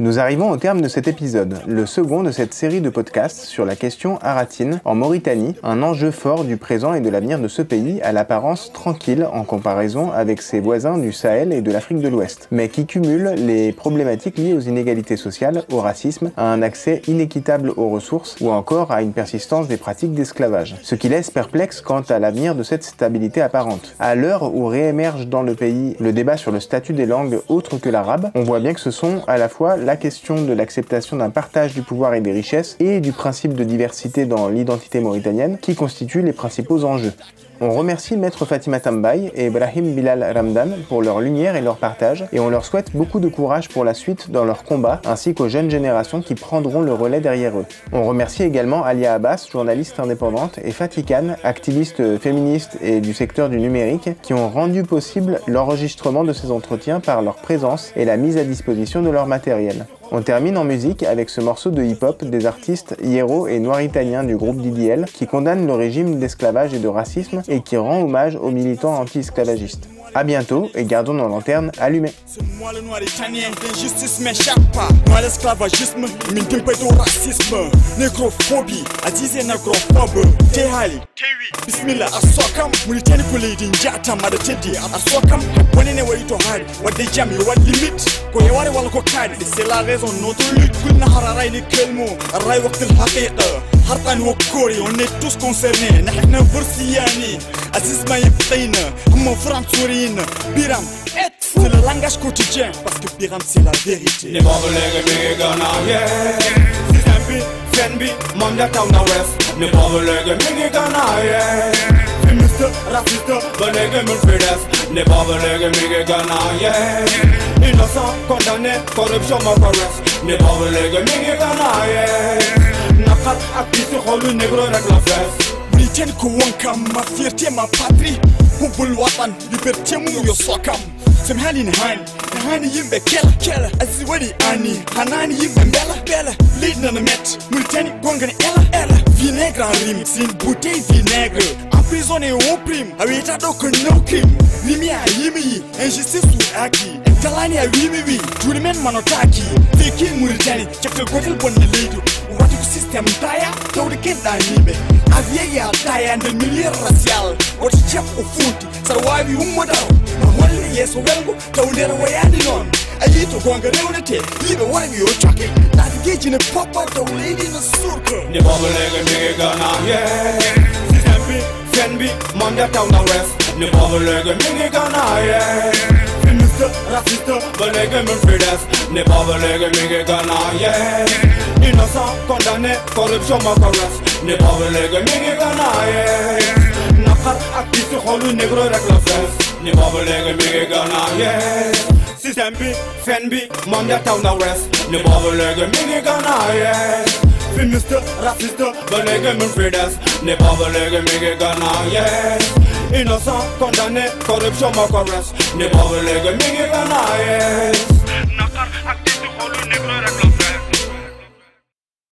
nous arrivons au terme de cet épisode, le second de cette série de podcasts sur la question aratine. En Mauritanie, un enjeu fort du présent et de l'avenir de ce pays à l'apparence tranquille en comparaison avec ses voisins du Sahel et de l'Afrique de l'Ouest, mais qui cumule les problématiques liées aux inégalités sociales, au racisme, à un accès inéquitable aux ressources ou encore à une persistance des pratiques d'esclavage, ce qui laisse perplexe quant à l'avenir de cette stabilité apparente. À l'heure où réémerge dans le pays le débat sur le statut des langues autres que l'arabe, on voit bien que ce sont à la fois la question de l'acceptation d'un partage du pouvoir et des richesses et du principe de diversité dans l'identité mauritanienne qui constituent les principaux enjeux. On remercie Maître Fatima Tambay et Ibrahim Bilal Ramdan pour leur lumière et leur partage, et on leur souhaite beaucoup de courage pour la suite dans leur combat, ainsi qu'aux jeunes générations qui prendront le relais derrière eux. On remercie également Alia Abbas, journaliste indépendante, et Fatih Khan, activiste féministe et du secteur du numérique, qui ont rendu possible l'enregistrement de ces entretiens par leur présence et la mise à disposition de leur matériel. On termine en musique avec ce morceau de hip-hop des artistes Hiero et Noir-Italien du groupe DDL qui condamnent le régime d'esclavage et de racisme et qui rend hommage aux militants anti-esclavagistes. A bientôt et gardons nos lanternes allumées. Moi le noir italien, l'injustice m'échappe pas. Moi l'esclavagisme, min au racisme. Négrophobie, a disé négrophobe. Tehali, bismillah, asokam. Mauritanie ko leidin jata mada teddi. Asokam, wani ne wari to hari. Wadde jami, wad limite. Ko yewari wala ko kadi. C'est la raison notre lutte. Kulna hararay ni kelmo. Array waqt al-haqiqa. حرقا وكوري وني توس كونسيرني نحن فرسياني Aziz ما يبقينا هم mine Biram. C'est le langage quotidien parce que Biram c'est la vérité. Les bobs les big on yeah. System B, Fen B, Mondia Town West. Les bobs les big on yeah. Féministe, raciste, bonnegue mulfidèse Les bobs les big on yeah. Innocent, condamné, corruption, mauvaise Les bobs les big on yeah. Nakat, actif, rôle, négro, règle, fesse. Britain ko wonkam ma patrie. Hubbul watan, liberté mu yo sokam. Hani ne hani, hani yimbe kela kela. asi wadi ani, hanani yimbe mbela bela. Lead na met, Mauritanie gonga ela ela. Vinaigre en rime, c'est une bouteille vinaigre. Emprisonné au prime, awita doko no crime. nimi a yimi, injustice ou aki. Talani a wimi wi, men manotaki. Teki muritani chakka gotel bonne leido. Tętaja to legenda nime Aviyeya taya
na miliyar rasyal Wata chef ufuti sarwabi umadau Mamalli yeso wengu taulir wayani non. Alito gwanga reunate libe wangi ochake. Navigage in a papa taulini na surka Ne
baba nega nige gana yeah. Tempi, Fenby, Monda town the west. Ne baba nega nige gana yeah. Racist, raciste, relégué Mulfides N'est pas relégué Miguel Ganaïen Innocent, condamné, corruption ma caresse N'est pas relégué Miguel Ganaïen Nakar, actif, rôle, négro, avec la fesse N'est pas relégué Miguel Ganaïen Système B, Fenby, Mandia Town Arrest N'est pas relégué Miguel feminist, raciste, belégué me freedas, n'est pas belégué me gana, yes. Innocent, condamné, corruption ma caresse, n'est pas belégué me gana, yes. Nakar, actif du rôle, Negro.